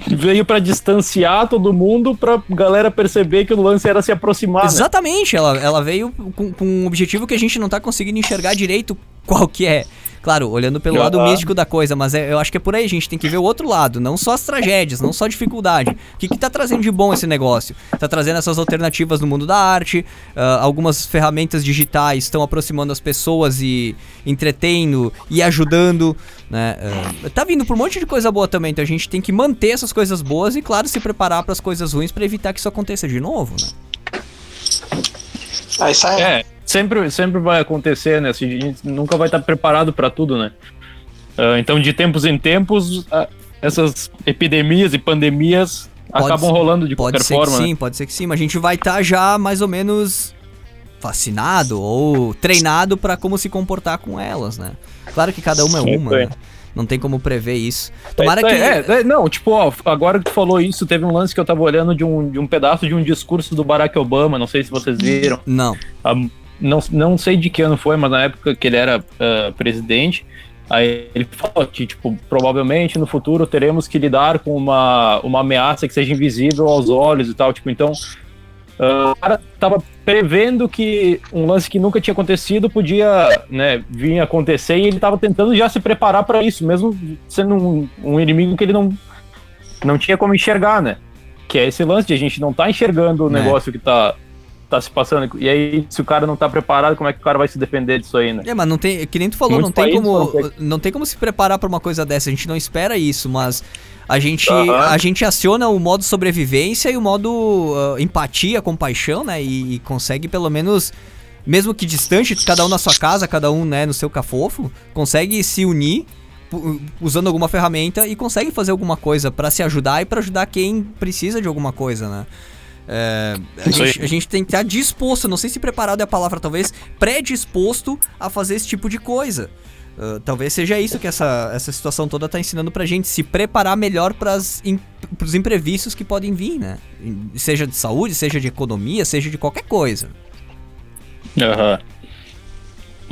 Veio para distanciar todo mundo, pra galera perceber que o lance era se aproximar. Né? Exatamente, né? ela, ela veio com, com um objetivo que a gente não tá conseguindo enxergar direito qual que é. Claro, olhando pelo lado místico da coisa, mas é, eu acho que é por aí, a gente tem que ver o outro lado, não só as tragédias, não só a dificuldade. O que, que tá trazendo de bom esse negócio? Tá trazendo essas alternativas no mundo da arte, uh, algumas ferramentas digitais estão aproximando as pessoas e entretendo e ajudando, né? Uh, tá vindo por um monte de coisa boa também, então a gente tem que manter essas coisas boas e, claro, se preparar para as coisas ruins para evitar que isso aconteça de novo, né? Aí sai. É sempre, sempre vai acontecer, né? Assim, a gente nunca vai estar preparado para tudo, né? Uh, então, de tempos em tempos, uh, essas epidemias e pandemias pode acabam ser, rolando de qualquer forma. Pode ser que sim, né? pode ser que sim, mas a gente vai estar tá já mais ou menos vacinado ou treinado para como se comportar com elas, né? Claro que cada uma é sim, uma, né? Não tem como prever isso. Tomara é, que. É, é, não, tipo, ó, agora que tu falou isso, teve um lance que eu tava olhando de um, de um pedaço de um discurso do Barack Obama, não sei se vocês viram. Não. A, não, não sei de que ano foi, mas na época que ele era uh, presidente, aí ele falou que, tipo, provavelmente no futuro teremos que lidar com uma, uma ameaça que seja invisível aos olhos e tal, tipo, então uh, o cara tava prevendo que um lance que nunca tinha acontecido podia, né, vir acontecer e ele tava tentando já se preparar para isso, mesmo sendo um, um inimigo que ele não, não tinha como enxergar, né? Que é esse lance de a gente não tá enxergando o é. negócio que tá tá se passando. E aí, se o cara não tá preparado, como é que o cara vai se defender disso aí, né? É, mas não tem. Que nem tu falou, não tem, como, não não tem como se preparar pra uma coisa dessa. A gente não espera isso, mas. A gente, uhum. a gente aciona o modo sobrevivência e o modo uh, empatia, compaixão, né? E, e, consegue pelo menos, mesmo que distante, cada um na sua casa, cada um né, no seu cafofo, consegue se unir usando alguma ferramenta e consegue fazer alguma coisa para se ajudar e para ajudar quem precisa de alguma coisa, né? É, a, gente, a, gente, tem que estar disposto, não sei se preparado é a palavra, talvez predisposto a fazer esse tipo de coisa. Uh, talvez seja isso que essa, essa situação toda está ensinando pra gente, se preparar melhor para os imprevistos que podem vir, né? Seja de saúde, seja de economia, seja de qualquer coisa. Aham. Uhum.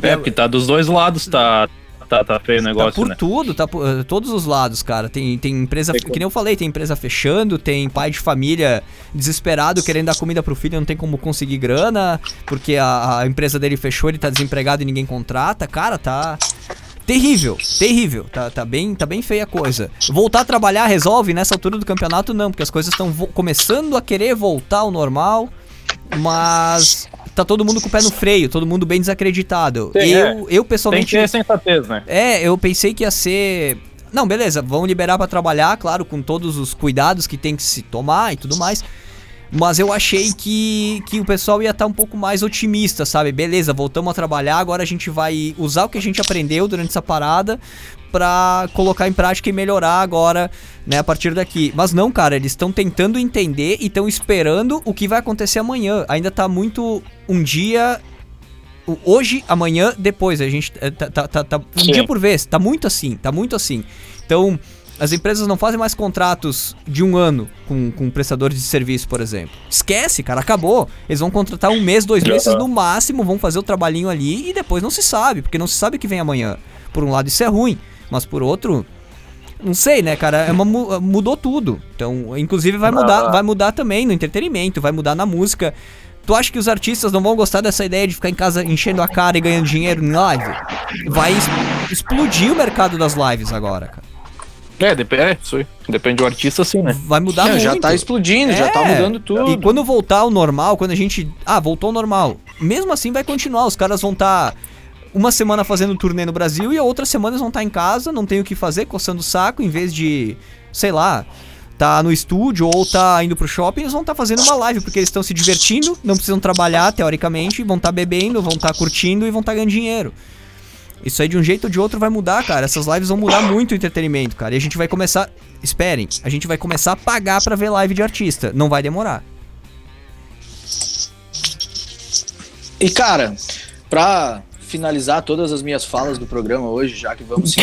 É, porque tá dos dois lados, tá, tá, tá feio o tá negócio, tá por né? tudo, tá por uh, todos os lados, cara. Tem, tem empresa, que nem eu falei, tem empresa fechando, tem pai de família desesperado querendo dar comida pro filho, não tem como conseguir grana, porque a, a empresa dele fechou, ele tá desempregado e ninguém contrata. Cara, tá terrível, terrível. Tá, tá, bem, tá bem feia a coisa. Voltar a trabalhar resolve nessa altura do campeonato? Não, porque as coisas estão começando a querer voltar ao normal, mas tá todo mundo com o pé no freio, todo mundo bem desacreditado. Sim, eu, é. eu pessoalmente. Tem que ter sensatez, né? É, eu pensei que ia ser. Não, beleza, vão liberar para trabalhar, claro, com todos os cuidados que tem que se tomar e tudo mais. Mas eu achei que, que o pessoal ia estar tá um pouco mais otimista, sabe? Beleza, voltamos a trabalhar, agora a gente vai usar o que a gente aprendeu durante essa parada para colocar em prática e melhorar agora, né, a partir daqui. Mas não, cara, eles estão tentando entender e estão esperando o que vai acontecer amanhã. Ainda tá muito um dia hoje, amanhã, depois. A gente eh, tá, tá, tá, tá um Sim. dia por vez. Tá muito assim, tá muito assim. Então, as empresas não fazem mais contratos de um ano com, com prestadores de serviço, por exemplo. Esquece, cara, acabou. Eles vão contratar um mês, dois meses no máximo, vão fazer o trabalhinho ali e depois não se sabe, porque não se sabe o que vem amanhã. Por um lado, isso é ruim, mas por outro, não sei, né, cara? É uma, mudou tudo. Então, inclusive vai mudar, vai mudar também no entretenimento, vai mudar na música. Tu acha que os artistas não vão gostar dessa ideia de ficar em casa enchendo a cara e ganhando dinheiro em live? Vai explodir o mercado das lives agora, cara. É, dep é isso aí. Depende do artista, sim, né? Vai mudar muito. Já tá explodindo, é. já tá é. mudando tudo. E quando voltar ao normal, quando a gente. Ah, voltou ao normal. Mesmo assim vai continuar. Os caras vão estar. Tá uma semana fazendo turnê no Brasil e a outra semana eles vão estar em casa, não tem o que fazer, coçando o saco, em vez de, sei lá, tá no estúdio ou tá indo pro shopping, eles vão estar tá fazendo uma live, porque eles estão se divertindo, não precisam trabalhar, teoricamente, vão estar tá bebendo, vão estar tá curtindo e vão estar ganhando dinheiro. Isso aí de um jeito ou de outro vai mudar, cara. Essas lives vão mudar muito o entretenimento, cara. E a gente vai começar. Esperem, a gente vai começar a pagar para ver live de artista. Não vai demorar. E cara, pra finalizar todas as minhas falas do programa hoje, já que vamos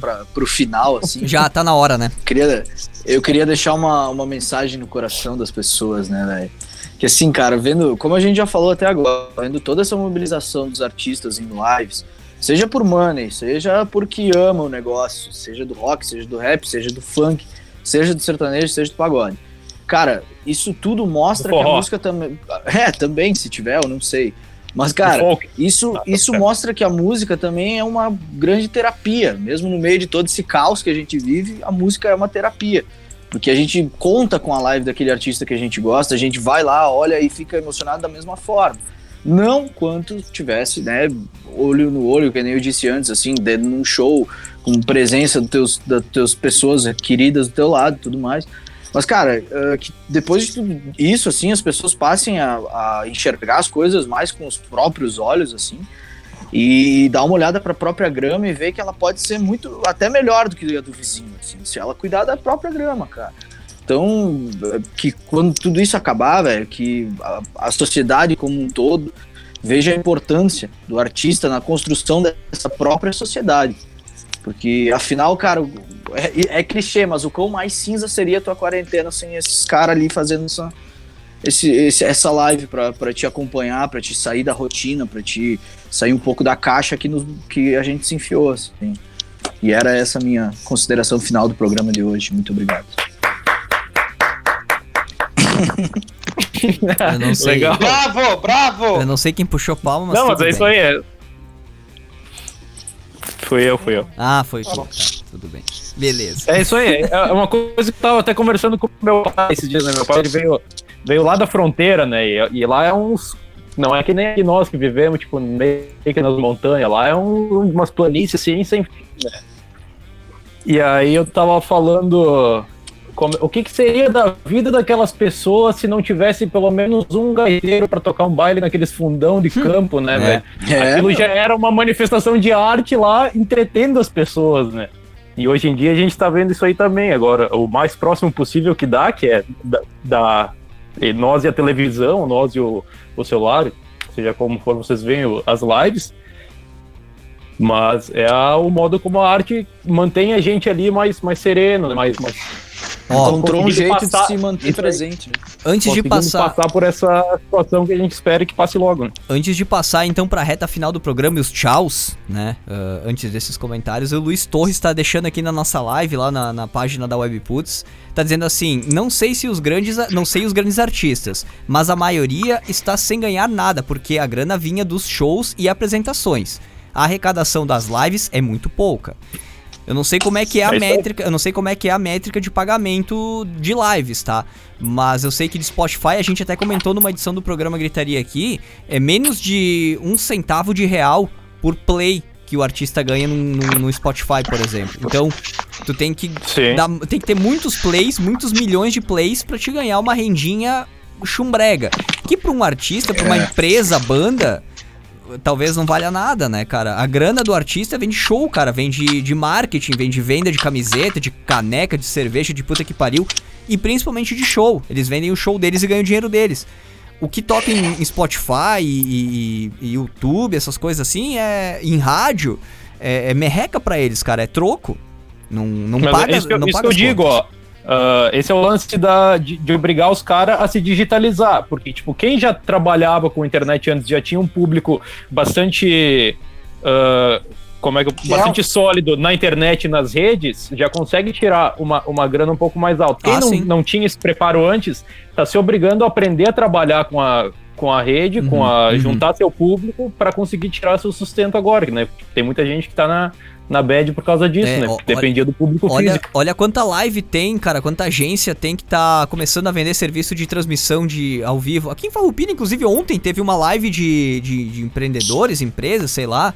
para o final, assim. Já tá na hora, né? Queria, eu queria deixar uma, uma mensagem no coração das pessoas, né, velho? Que assim, cara, vendo, como a gente já falou até agora, vendo toda essa mobilização dos artistas em lives, seja por money, seja porque ama o negócio, seja do rock, seja do rap, seja do funk, seja do sertanejo, seja do pagode. Cara, isso tudo mostra que a música também. É, também, se tiver, eu não sei. Mas, cara, isso, ah, tá isso mostra que a música também é uma grande terapia. Mesmo no meio de todo esse caos que a gente vive, a música é uma terapia. Porque a gente conta com a live daquele artista que a gente gosta, a gente vai lá, olha e fica emocionado da mesma forma. Não quanto tivesse, né, olho no olho, que nem eu disse antes, assim, num show, com presença dos teus, das teus pessoas queridas do teu lado e tudo mais. Mas, cara, uh, que depois de tudo isso, assim, as pessoas passem a, a, enxergar as coisas mais com os próprios olhos, assim, e dar uma olhada para a própria grama e ver que ela pode ser muito, até melhor do que a do vizinho, assim, se ela cuidar da própria grama, cara. Então, que quando tudo isso acabar, velho, que a, a sociedade como um todo veja a importância do artista na construção dessa própria sociedade. Porque, afinal, cara, é, é, clichê, mas o quão mais cinza seria a tua quarentena sem esses caras ali fazendo essa, esse, esse, essa live para te acompanhar, para te sair da rotina, para te sair um pouco da caixa que, no, que a gente se enfiou. Assim. E era essa a minha consideração final do programa de hoje. Muito obrigado. Eu não sei. Legal. Bravo, bravo! Eu não sei quem puxou palma, mas. Não, mas é isso aí. É... Fui eu, fui eu. Ah, foi tu. Tá, tudo bem. Beleza. É isso aí. É uma coisa que eu tava até conversando com meu pai esses dias, né? Meu pai ele veio, veio lá da fronteira, né? E, e lá é uns. Não é que nem aqui nós que vivemos, tipo, meio que nas montanhas. Lá é um, umas planícies assim, sem fim, né? E aí eu tava falando como, o que, que, seria da vida daquelas pessoas se não tivesse pelo menos um gaiteiro para tocar um baile naqueles fundão de hum. campo, né, é. velho? É, Aquilo já era uma manifestação de arte lá, entretendo as pessoas, né? E hoje em dia a gente está vendo isso aí também. Agora, o mais próximo possível que dá, que é da, da nós e a televisão, nós e o, o celular, seja como for vocês veem as lives, mas é a, o modo como a arte mantém a gente ali mais, mais sereno, mais, mais Ó, Encontrou um jeito passar, de se manter presente. Né? Antes de passar passar por essa situação que a gente espera que passe logo. Né? Antes de passar então para a reta final do programa e os tchauz, né? Uh, antes desses comentários, o Luiz Torres está deixando aqui na nossa live lá na, na página da Webputs, tá dizendo assim: "Não sei se os grandes, não sei os grandes artistas, mas a maioria está sem ganhar nada porque a grana vinha dos shows e apresentações. A arrecadação das lives é muito pouca." Eu não sei como é que é a é métrica, eu não sei como é que é a métrica de pagamento de lives, tá? Mas eu sei que de Spotify, a gente até comentou numa edição do programa Gritaria aqui, é menos de um centavo de real por play que o artista ganha no, no, no Spotify, por exemplo. Então, tu tem que dar, tem que ter muitos plays, muitos milhões de plays para te ganhar uma rendinha chumbrega. Que para um artista, para uma é. empresa, banda, talvez não valha nada, né, cara? A grana do artista vem de show, cara, vem de, de marketing, vem de venda de camiseta, de caneca, de cerveja, de puta que pariu, e principalmente de show. Eles vendem o show deles e ganham o dinheiro deles. O que toca em, em Spotify e, e, e, YouTube, essas coisas assim, é em rádio, é, é merreca para eles, cara, é troco. Não, não Mas paga, isso que, não isso paga que eu digo, ó. Uh, esse é o lance da, de, de obrigar os caras a se digitalizar, porque, tipo, quem já trabalhava com internet antes já tinha um público bastante. Uh, como é que bastante sólido na internet e nas redes, já consegue tirar uma, uma grana um pouco mais alta. Quem ah, não, não tinha esse preparo antes, tá se obrigando a aprender a trabalhar com a, com a rede, uhum, com a uhum. juntar seu público para conseguir tirar seu sustento agora, né? Tem muita gente que tá na, na bad por causa disso, é, né? Ó, Dependia do público olha, físico. Olha quanta live tem, cara, quanta agência tem que tá começando a vender serviço de transmissão de ao vivo. Aqui em Farroupilha, inclusive, ontem teve uma live de, de, de empreendedores, empresas, sei lá.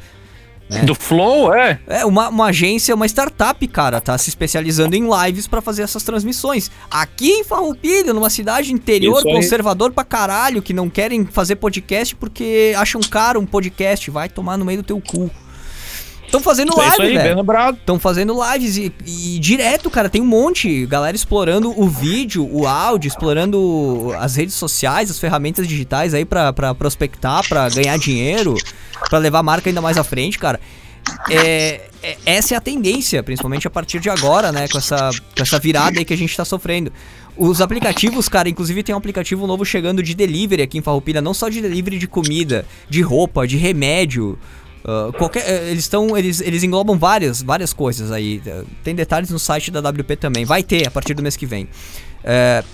Né? Do Flow, é? É, uma, uma agência, uma startup, cara, tá se especializando em lives para fazer essas transmissões. Aqui em Farroupilha, numa cidade interior, conservador pra caralho, que não querem fazer podcast porque acham caro um podcast, vai tomar no meio do teu cu. Estão fazendo É live, isso aí, bem lembrado. Estão fazendo lives e, e direto, cara, tem um monte. Galera explorando o vídeo, o áudio, explorando as redes sociais, as ferramentas digitais aí pra, pra prospectar, pra ganhar dinheiro, pra levar a marca ainda mais à frente, cara. É, é- essa é a tendência, principalmente a partir de agora, né? Com essa, com essa virada aí que a gente tá sofrendo. Os aplicativos, cara, inclusive tem um aplicativo novo chegando de delivery aqui em Farroupilha, não só de delivery de comida, de roupa, de remédio. Ah, qualquer, eh, eles estão, eles, eles englobam várias, várias coisas aí. Tem detalhes no site da WP também. Vai ter a partir do mês que vem. Eh,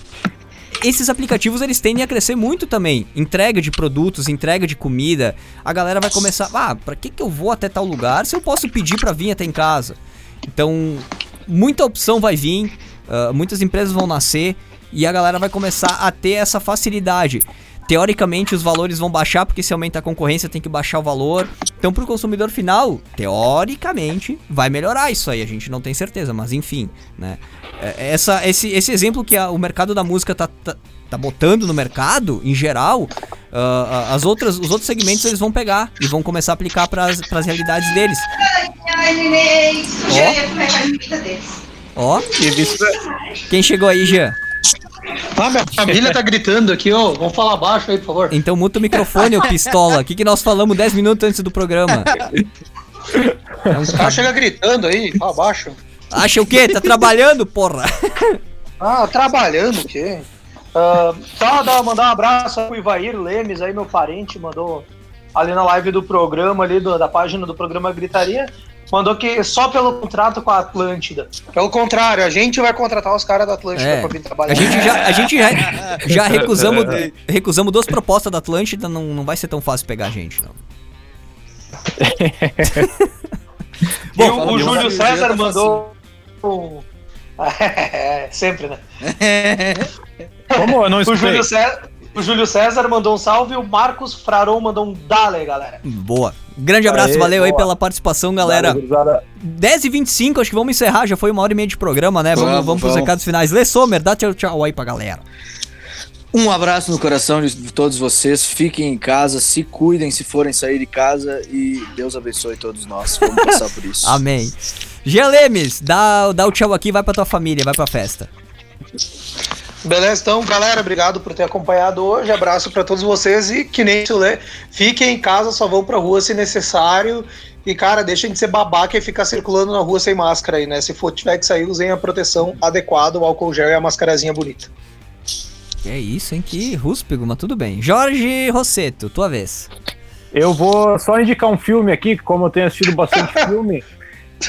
esses aplicativos eles tendem a crescer muito também. Entrega de produtos, entrega de comida. A galera vai começar, ah, pra que que eu vou até tal lugar se eu posso pedir pra vir até em casa? Então, muita opção vai vir, ah, muitas empresas vão nascer e a galera vai começar a ter essa facilidade. Teoricamente, os valores vão baixar, porque se aumenta a concorrência, tem que baixar o valor. Então, pro consumidor final, teoricamente, vai melhorar isso aí. A gente não tem certeza, mas enfim, né? É, Essa, esse, esse exemplo que a- o mercado da música tá, tá, tá botando no mercado, em geral, ah, as outras, os outros segmentos eles vão pegar e vão começar a aplicar para as realidades deles. Ó, E vice quem chegou aí, Jean? Ah, minha família tá gritando aqui, ô. Vamos falar baixo aí, por favor. Então muta o microfone, ô pistola. O que, que nós falamos 10 minutos antes do programa? É um Os caras chegam gritando aí, fala baixo. Acha o quê? Tá trabalhando, porra? Ah, trabalhando o quê? Ah, só dar, mandar um abraço pro Ivair Lemes, aí meu parente, mandou ali na live do programa, ali do- da página do programa Gritaria, mandou que só pelo contrato com a Atlântida. Pelo contrário, a gente vai contratar os caras da Atlântida É. pra vir trabalhar. A gente já, a gente já, já recusamos, recusamos duas propostas da Atlântida, não, não vai ser tão fácil pegar a gente, não. E o, o Júlio César mandou. um- É, sempre, né? Como eu não O? Júlio, César, o Júlio César mandou um salve e o Marcos Fraron mandou um dale, galera. Boa. Grande abraço, Aê, valeu aí pela participação, galera. Gurizada. 10h25, acho que vamos encerrar, já foi uma hora e meia de programa, né? Vamos, Vamos, vamos pros vamos. recados finais. Lê Sommer, dá tchau, tchau aí pra galera. Um abraço no coração de todos vocês. Fiquem em casa, se cuidem se forem sair de casa e Deus abençoe todos nós. Vamos passar por isso. Amém. Jean Lemes, dá, dá o tchau aqui, vai pra tua família, vai pra festa. Beleza, então, galera, obrigado por ter acompanhado hoje. Abraço pra todos vocês e que nem o Lê, fiquem em casa, só vão pra rua se necessário. E, cara, deixem de ser babaca e ficar circulando na rua sem máscara aí, né? Se for tiver que sair, usem a proteção adequada, o álcool gel e a mascarazinha bonita. Que é isso, hein? Que rústico, mas tudo bem. Jorge Rosseto, tua vez. Eu vou só indicar um filme aqui, como eu tenho assistido bastante filme.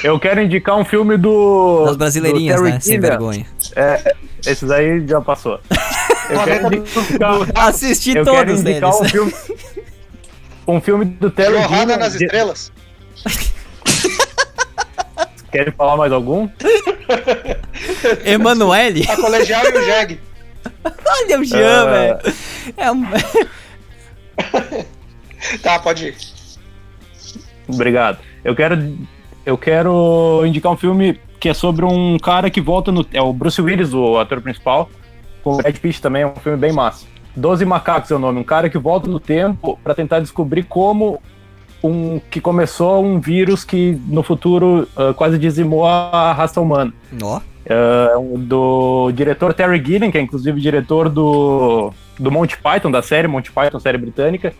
Eu quero indicar um filme do. Das brasileirinhas, do Terry né? Sem vergonha. Esse daí já passou. Eu quero indicar, Assisti eu quero todos indicar eles. um filme. Um filme do Terry Jorrada Gilliam. nas de- estrelas. Querem falar mais algum? Emanuele. A colegial e o Jeg. Olha o Jean, Ah. velho. É um... Tá, pode ir. Obrigado. Eu quero, eu quero indicar um filme que é sobre um cara que volta no. É o Bruce Willis, o ator principal. Com o Brad Pitt também, é um filme bem massa. Doze Macacos é o nome. Um cara que volta no tempo para tentar descobrir como um que começou um vírus que no futuro ah, quase dizimou a raça humana. Ó, É um- do diretor Terry Gilliam, que é inclusive diretor do, do Monty Python, da série Monty Python, série britânica.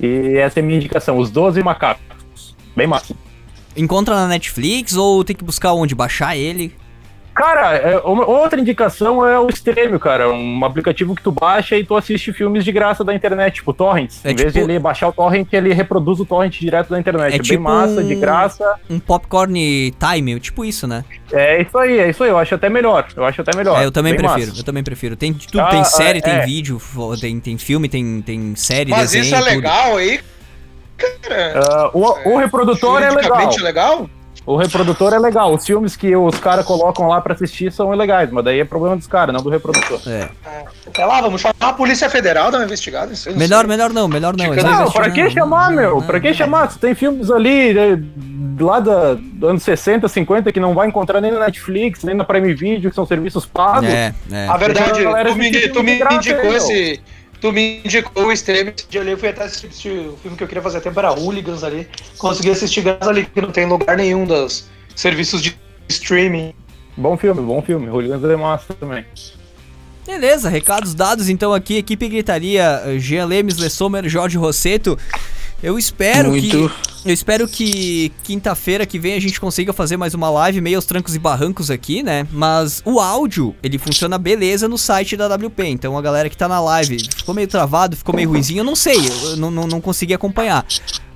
E essa é a minha indicação, Os Doze Macacos. Bem massa. Encontra na Netflix ou tem que buscar onde? Baixar ele? Cara, é, uma- outra indicação é o Stremio, cara. Um aplicativo que tu baixa e tu assiste filmes de graça da internet, tipo torrents. É em vez de tipo- ele baixar o torrent, ele reproduz o torrent direto da internet. É É, tipo bem massa, de um- graça. Um popcorn time, tipo isso, né? É isso aí, é isso aí. Eu acho até melhor. Eu acho até melhor. É, eu também Bem prefiro, massa. eu também prefiro. Tem de tudo, Ah, tem série, tem é. vídeo, tem, tem filme, tem, tem série, Mas desenho, isso é tudo. legal aí, cara. Ah, o, o reprodutor é legal. Juridicamente legal? O reprodutor é legal. Os filmes que os caras colocam lá pra assistir são ilegais, mas daí é problema dos caras, não do reprodutor. É. Até lá, vamos chamar a Polícia Federal dar uma investigada. isso Melhor, sei. melhor não, melhor não. Não, investigar, pra que não, chamar, não, meu? não, Pra que chamar? Se tem filmes ali né, lá da, do anos 60, 50 que não vai encontrar nem na Netflix, nem na Prime Video, que são serviços pagos. É, é. A verdade, a galera tu me, tu me indicou aí, meu. Tu me indicou o stream, dia ali eu fui até assistir o filme que eu queria fazer tempo, era Hooligans ali. Consegui assistir graças ali, que não tem lugar nenhum dos serviços de streaming. Bom filme, bom filme. Hooligans é massa também. Beleza, recados dados então aqui, equipe gritaria, Jean Lemes, Lessomer, Jorge Rosseto. Eu espero Muito. que. Eu espero que quinta-feira que vem a gente consiga fazer mais uma live, meio aos trancos e barrancos aqui, né? Mas o áudio, ele funciona beleza no site da WP. Então a galera que tá na live ficou meio travado, ficou meio ruizinho, eu não sei, eu não, não, não consegui acompanhar.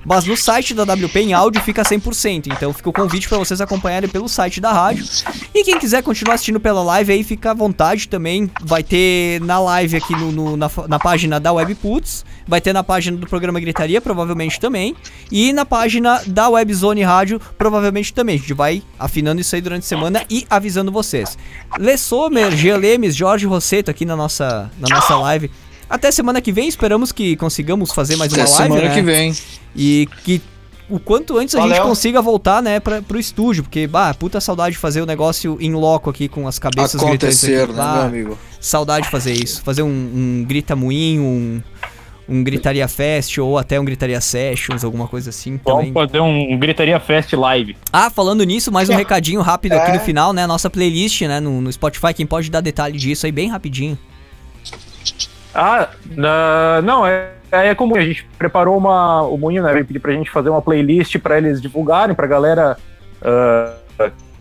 Mas no site da WP em áudio fica 100%. Então fica o convite para vocês acompanharem pelo site da rádio. E quem quiser continuar assistindo pela live aí, fica à vontade também. Vai ter na live aqui no, no- na, na página da Webputs. Vai ter na página do programa Gritaria, provavelmente também. E na página da Webzone Rádio, provavelmente também. A gente vai afinando isso aí durante a semana e avisando vocês. Lê Sommer, Jean Lemes, Jorge Rosseto aqui na nossa, na nossa live. Até semana que vem, esperamos que consigamos fazer mais uma Até live, semana né? que vem. E que o quanto antes a Valeu. gente consiga voltar, né, pra, pro estúdio, porque, bah, puta saudade de fazer o negócio em loco aqui com as cabeças gritantes Acontecer, aqui. né, Bah, meu amigo? Saudade de fazer isso. Fazer um, um grita moinho, um, um gritaria fest ou até um gritaria sessions, alguma coisa assim Vamos também. fazer um Gritaria Fest Live. Ah, falando nisso, mais um recadinho rápido aqui É. no final, né, nossa playlist, né, no, no Spotify, quem pode dar detalhe disso aí bem rapidinho. Ah, na- não, é, é comum. A gente preparou uma. O Moinho, né? Veio pedir pra gente fazer uma playlist pra eles divulgarem, pra galera ah,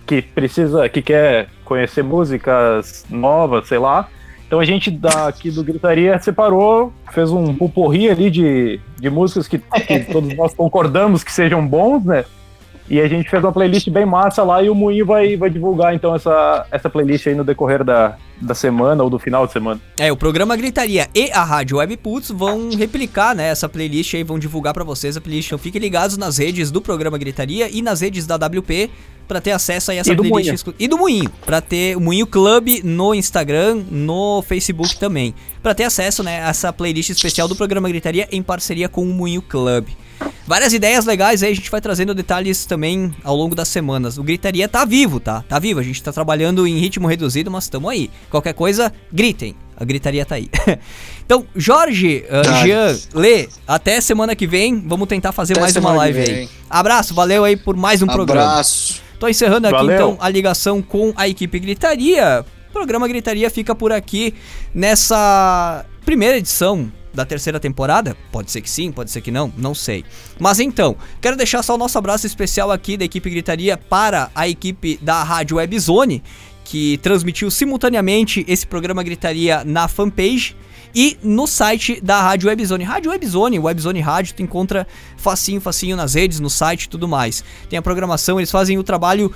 que precisa, que quer conhecer músicas novas, sei lá. Então a gente daqui do Gritaria separou, fez um pupurri ali de, de músicas que, que todos nós concordamos que sejam bons, né? E a gente fez uma playlist bem massa lá e o Moinho vai, vai divulgar então essa, essa playlist aí no decorrer da, da semana ou do final de semana. É, o programa Gritaria e a Rádio Webputs vão replicar, né, essa playlist aí, vão divulgar pra vocês a playlist. Então fiquem ligados nas redes do programa Gritaria e nas redes da WP pra ter acesso aí a essa E do playlist. Exclu- E do Moinho, pra ter o Moinho Club no Instagram, no Facebook também. Pra ter acesso, né, a essa playlist especial do programa Gritaria em parceria com o Moinho Club. Várias ideias legais aí, a gente vai trazendo detalhes também ao longo das semanas. O Gritaria tá vivo, tá? Tá vivo, a gente tá trabalhando em ritmo reduzido, mas tamo aí. Qualquer coisa, gritem. A gritaria tá aí. então, Jorge, uh. Jean, Lê, até semana que vem. Vamos tentar fazer Até mais uma live aí. Abraço, valeu aí por mais um programa. Abraço. Tô encerrando aqui Valeu. então a ligação com a equipe Gritaria. O programa Gritaria fica por aqui nessa primeira edição da terceira temporada. Pode ser que sim, pode ser que não, não sei. Mas então, quero deixar só o nosso abraço especial aqui da equipe Gritaria para a equipe da Rádio Webzone, que transmitiu simultaneamente esse programa Gritaria na fanpage e no site da Rádio Webzone. Rádio Webzone, Webzone Rádio, tu encontra facinho, facinho nas redes, no site e tudo mais. Tem a programação, eles fazem o trabalho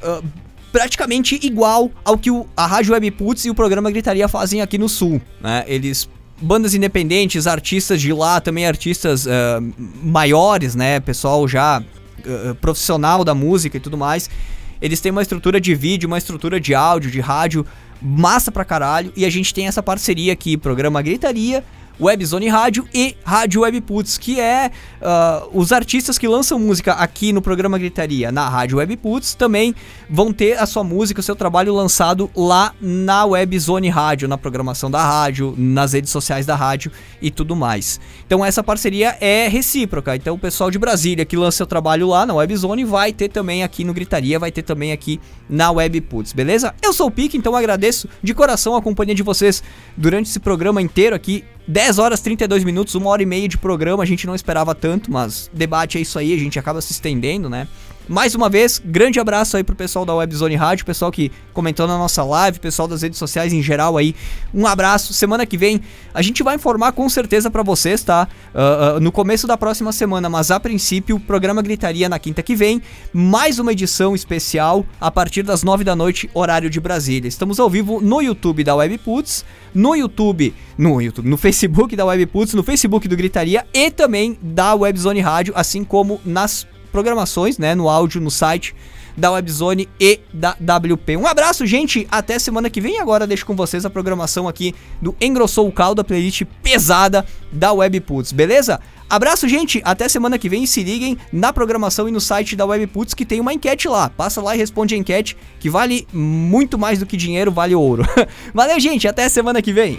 ah, praticamente igual ao que o, a Rádio Webputs e o programa Gritaria fazem aqui no Sul, né? Eles bandas independentes, artistas de lá, também artistas ah, maiores, né? Pessoal já ah, profissional da música e tudo mais. Eles têm uma estrutura de vídeo, uma estrutura de áudio, de rádio massa pra caralho e a gente tem essa parceria aqui, programa Gritaria, Webzone Rádio e Rádio Webputs, que é ah, os artistas que lançam música aqui no programa Gritaria, na Rádio Webputs, também vão ter a sua música, o seu trabalho lançado lá na Webzone Rádio, na programação da rádio, nas redes sociais da rádio e tudo mais. Então essa parceria é recíproca. Então o pessoal de Brasília que lança seu trabalho lá na Webzone vai ter também aqui no Gritaria, vai ter também aqui na Webputs, beleza? Eu sou o Pique, então agradeço de coração a companhia de vocês durante esse programa inteiro aqui. 10 horas 32 minutos, uma hora e meia de programa, a gente não esperava tanto, mas debate é isso aí, a gente acaba se estendendo, né? Mais uma vez, grande abraço aí pro pessoal da Webzone Rádio, pessoal que comentou na nossa live, pessoal das redes sociais em geral aí. Um abraço. Semana que vem a gente vai informar com certeza pra vocês, tá? Ah, ah, no começo da próxima semana, mas a princípio, o programa Gritaria na quinta que vem. Mais uma edição especial a partir das nove da noite, horário de Brasília. Estamos ao vivo no YouTube da Webputs, no YouTube, no YouTube, no Facebook da Webputs, no Facebook do Gritaria e também da Webzone Rádio, assim como nas programações, né, no áudio, no site da Webzone e da WP. Um abraço, gente, até semana que vem. Agora deixo com vocês a programação aqui do Engrossou o Caldo, a playlist pesada da Webputs, beleza? Abraço, gente, até semana que vem se liguem na programação e no site da Webputs que tem uma enquete lá. Passa lá e responde a enquete que vale muito mais do que dinheiro, vale ouro. Valeu, gente, até semana que vem.